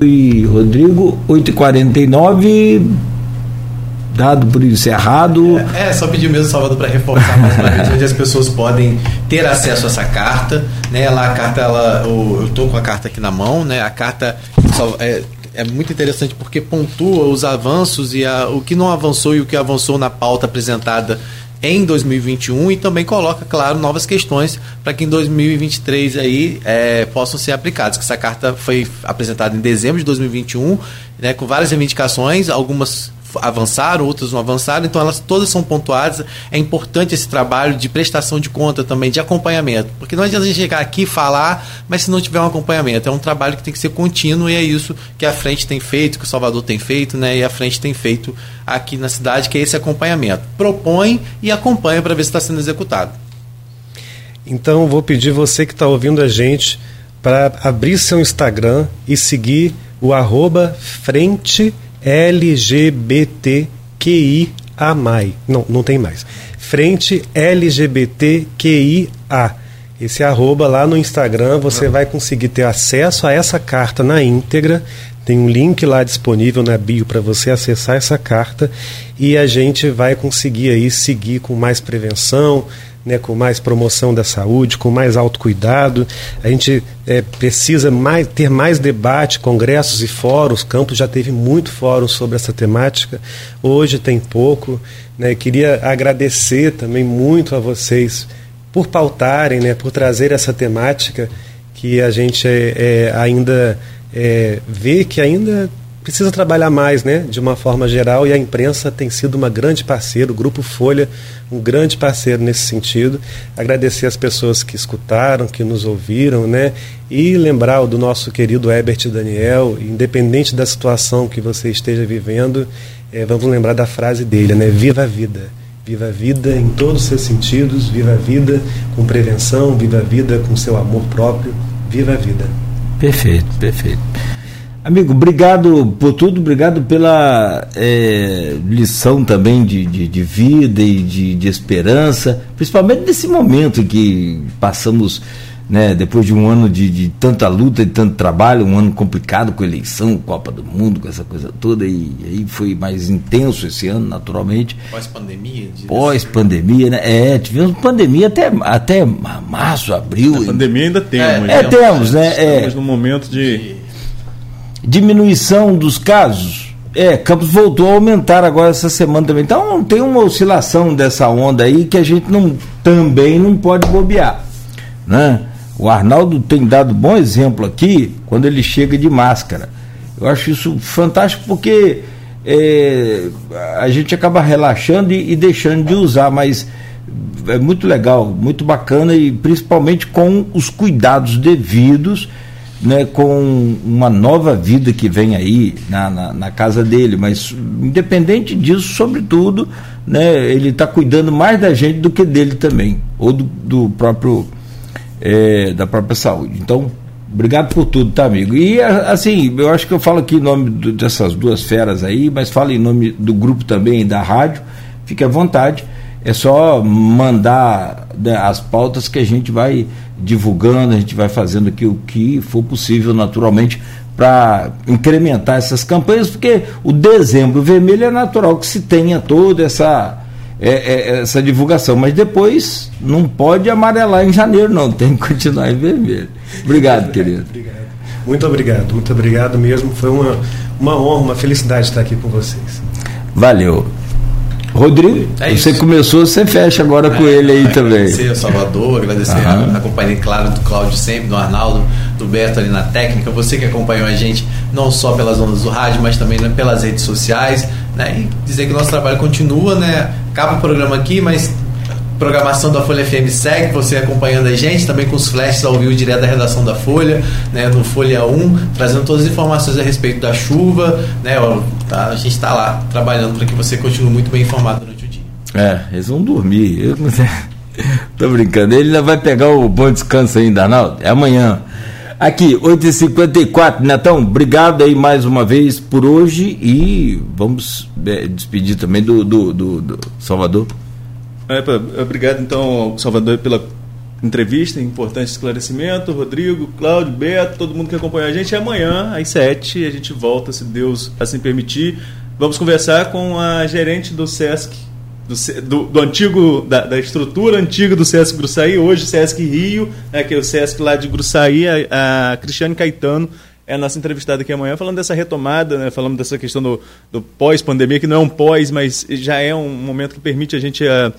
E Rodrigo, 8h49, dado por encerrado. É, é só pedir mesmo, Salvador, para reforçar mais uma vez onde as pessoas podem ter acesso a essa carta. Né? Lá a carta, ela, eu estou com a carta aqui na mão, né? a carta é, é muito interessante porque pontua os avanços e a, o que não avançou e o que avançou na pauta apresentada em 2021 e também coloca, claro, novas questões para que em 2023 aí é, possam ser aplicadas. Essa carta foi apresentada em dezembro de 2021, né, com várias reivindicações, algumas avançaram, outras não avançaram, então elas todas são pontuadas. É importante esse trabalho de prestação de conta também, de acompanhamento, porque não adianta a gente chegar aqui e falar, mas se não tiver um acompanhamento, é um trabalho que tem que ser contínuo e é isso que a frente tem feito, que o Salvador tem feito, né, e a frente tem feito aqui na cidade, que é esse acompanhamento. Propõe e acompanha para ver se está sendo executado. Então, vou pedir você que está ouvindo a gente para abrir seu Instagram e seguir o arroba frente LGBTQIA+. Não, não tem mais. Frente LGBTQIA. Esse arroba lá no Instagram, você vai conseguir ter acesso a essa carta na íntegra. Tem um link lá disponível na bio para você acessar essa carta e a gente vai conseguir aí seguir com mais prevenção, né, com mais promoção da saúde, com mais autocuidado. A gente é, precisa mais, ter mais debate, congressos e fóruns. Campos já teve muito fórum sobre essa temática, hoje tem pouco. Né. Queria agradecer também muito a vocês por pautarem, né, por trazer essa temática que a gente é, é, ainda é, vê que ainda precisa trabalhar mais, né, de uma forma geral, e a imprensa tem sido uma grande parceira, o Grupo Folha, um grande parceiro nesse sentido. Agradecer as pessoas que escutaram, que nos ouviram, né, e lembrar do nosso querido Herbert Daniel, independente da situação que você esteja vivendo, é, vamos lembrar da frase dele, né, viva a vida. Viva a vida em todos os seus sentidos, viva a vida com prevenção, viva a vida com seu amor próprio, viva a vida. Perfeito, perfeito. Amigo, obrigado por tudo, obrigado pela é, lição também de, de, de vida e de, de, esperança, principalmente nesse momento que passamos, né, depois de um ano de, de tanta luta e tanto trabalho, um ano complicado com eleição, Copa do Mundo, com essa coisa toda, e aí foi mais intenso esse ano, naturalmente. Pós-pandemia? Pós-pandemia, né? É, tivemos pandemia até, até março, abril. A pandemia ainda temos. É, é temos, né? Estamos é. no momento de diminuição dos casos. É, Campos voltou a aumentar agora essa semana também. Então tem uma oscilação dessa onda aí que a gente não, também não pode bobear. Né? O Arnaldo tem dado bom exemplo aqui quando ele chega de máscara. Eu acho isso fantástico porque é, a gente acaba relaxando e, e deixando de usar, mas é muito legal, muito bacana e principalmente com os cuidados devidos né, com uma nova vida que vem aí na, na, na casa dele, mas independente disso, sobretudo, né, ele está cuidando mais da gente do que dele também, ou do, do próprio é, da própria saúde. Então, obrigado por tudo, tá, amigo? E assim, eu acho que eu falo aqui em nome do, dessas duas feras aí, mas falo em nome do grupo também da rádio, fique à vontade. É só mandar né, as pautas que a gente vai divulgando, a gente vai fazendo aqui o que for possível, naturalmente, para incrementar essas campanhas, porque o dezembro vermelho é natural que se tenha toda essa, é, é, essa divulgação, mas depois não pode amarelar em janeiro, não, tem que continuar em vermelho. Obrigado, querido. Obrigado. Muito obrigado, muito obrigado mesmo. Foi uma, uma honra, uma felicidade estar aqui com vocês. Valeu. Rodrigo, é você começou, você fecha agora é, com ele aí também. Agradecer ao Salvador, agradecer uhum. a, a companhia, claro, do Cláudio sempre, do Arnaldo, do Beto ali na técnica, você que acompanhou a gente não só pelas ondas do rádio, mas também né, pelas redes sociais, né? E dizer que o nosso trabalho continua, né? Acaba o programa aqui, mas programação da Folha FM segue, você acompanhando a gente, também com os flashes ao vivo direto da redação da Folha, né, no Folha 1, trazendo todas as informações a respeito da chuva, né, tá, a gente está lá trabalhando para que você continue muito bem informado durante o dia. É, eles vão dormir. Eu não sei. Tô brincando, ele ainda vai pegar o bom descanso ainda, Arnaldo. É amanhã. Aqui, 8h54, Netão, obrigado aí mais uma vez por hoje e vamos é, despedir também do, do, do, do Salvador. É, obrigado, então, Salvador, pela entrevista, importante esclarecimento. Rodrigo, Cláudio, Beto, todo mundo que acompanha a gente. Amanhã, às sete, a gente volta, se Deus assim permitir. Vamos conversar com a gerente do SESC, do, do, do antigo, da, da, estrutura antiga do SESC Gruçaí, hoje SESC Rio, né, que é o SESC lá de Gruçaí, a, a Cristiane Caetano é a nossa entrevistada aqui amanhã, falando dessa retomada, né, falando dessa questão do, do pós-pandemia, que não é um pós, mas já é um momento que permite a gente uh,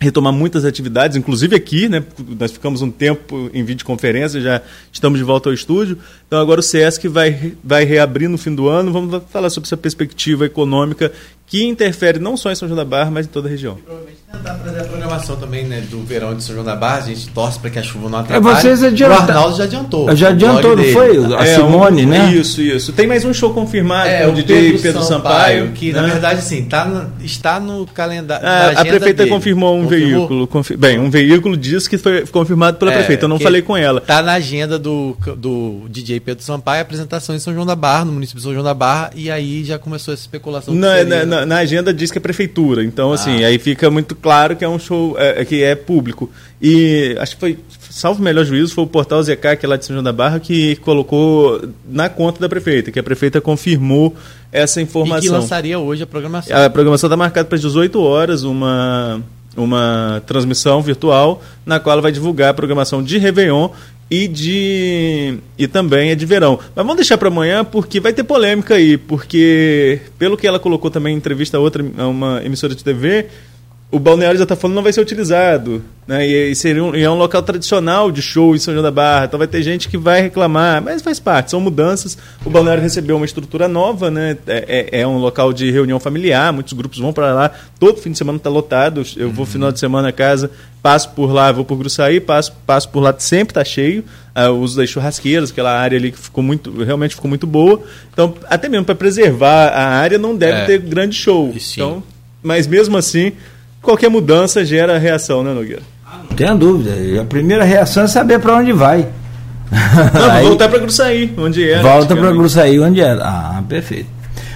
retomar muitas atividades, inclusive aqui, né? Nós ficamos um tempo em videoconferência, já estamos de volta ao estúdio. Então agora o SESC vai, vai reabrir no fim do ano. Vamos falar sobre essa perspectiva econômica que interfere não só em São João da Barra, mas em toda a região. provavelmente tentar trazer a programação também né, do verão de São João da Barra. A gente torce para que a chuva não é, atrapalhe. É, vocês adianta... O Arnaldo já adiantou. Já adiantou, não foi? A é, Simone, um, né? Isso, isso. Tem mais um show confirmado é, o DJ Pedro, Pedro Sampaio, Sampaio, que né? na verdade assim, tá no, está no calendário. Ah, a prefeita dele. confirmou um confirmou? veículo. Confir... Bem, um veículo diz que foi confirmado pela é, prefeita. Eu não falei com ela. Está na agenda do, do DJ Pedro Sampaio, apresentação em São João da Barra, no município de São João da Barra, e aí já começou essa especulação. Na, seria, na, na, agenda diz que é prefeitura. Então, assim, ah. aí fica muito claro que é um show é, que é público. E acho que foi, salvo o melhor juízo, foi o portal ZK, que é lá de São João da Barra, que colocou na conta da prefeita, que a prefeita confirmou essa informação. E que lançaria hoje a programação. A programação está marcada para as 18 horas, uma, uma transmissão virtual, na qual ela vai divulgar a programação de Réveillon e de e também é de verão. Mas vamos deixar para amanhã porque vai ter polêmica aí, porque pelo que ela colocou também em entrevista a outra a uma emissora de TV, o balneário já está falando não vai ser utilizado. Né? E, e, seria um, e é um local tradicional de show em São João da Barra. Então vai ter gente que vai reclamar, mas faz parte, são mudanças. O balneário recebeu uma estrutura nova, né? É, é, é um local de reunião familiar, muitos grupos vão para lá. Todo fim de semana está lotado. Eu vou uhum. final de semana a casa, passo por lá, vou por Gruçaí, passo, passo por lá, sempre está cheio. Uh, o uso das churrasqueiras, aquela área ali que ficou muito, realmente ficou muito boa. Então, até mesmo para preservar a área, não deve é. ter grande show. Então, mas mesmo assim qualquer mudança gera reação, né, Nogueira? Não tenha dúvida. A primeira reação é saber para onde vai. Não, Aí, voltar para Gruçaí, onde era. Volta para Gruçaí, onde era. Ah, perfeito.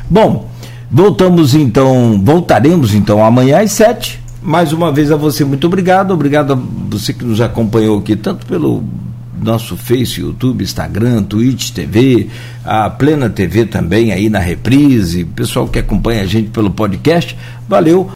Bom, voltamos então, voltaremos então amanhã às sete. Mais uma vez a você, muito obrigado. Obrigado a você que nos acompanhou aqui, tanto pelo nosso Face, YouTube, Instagram, Twitch TV, a Plena TV também aí na reprise, pessoal que acompanha a gente pelo podcast. Valeu.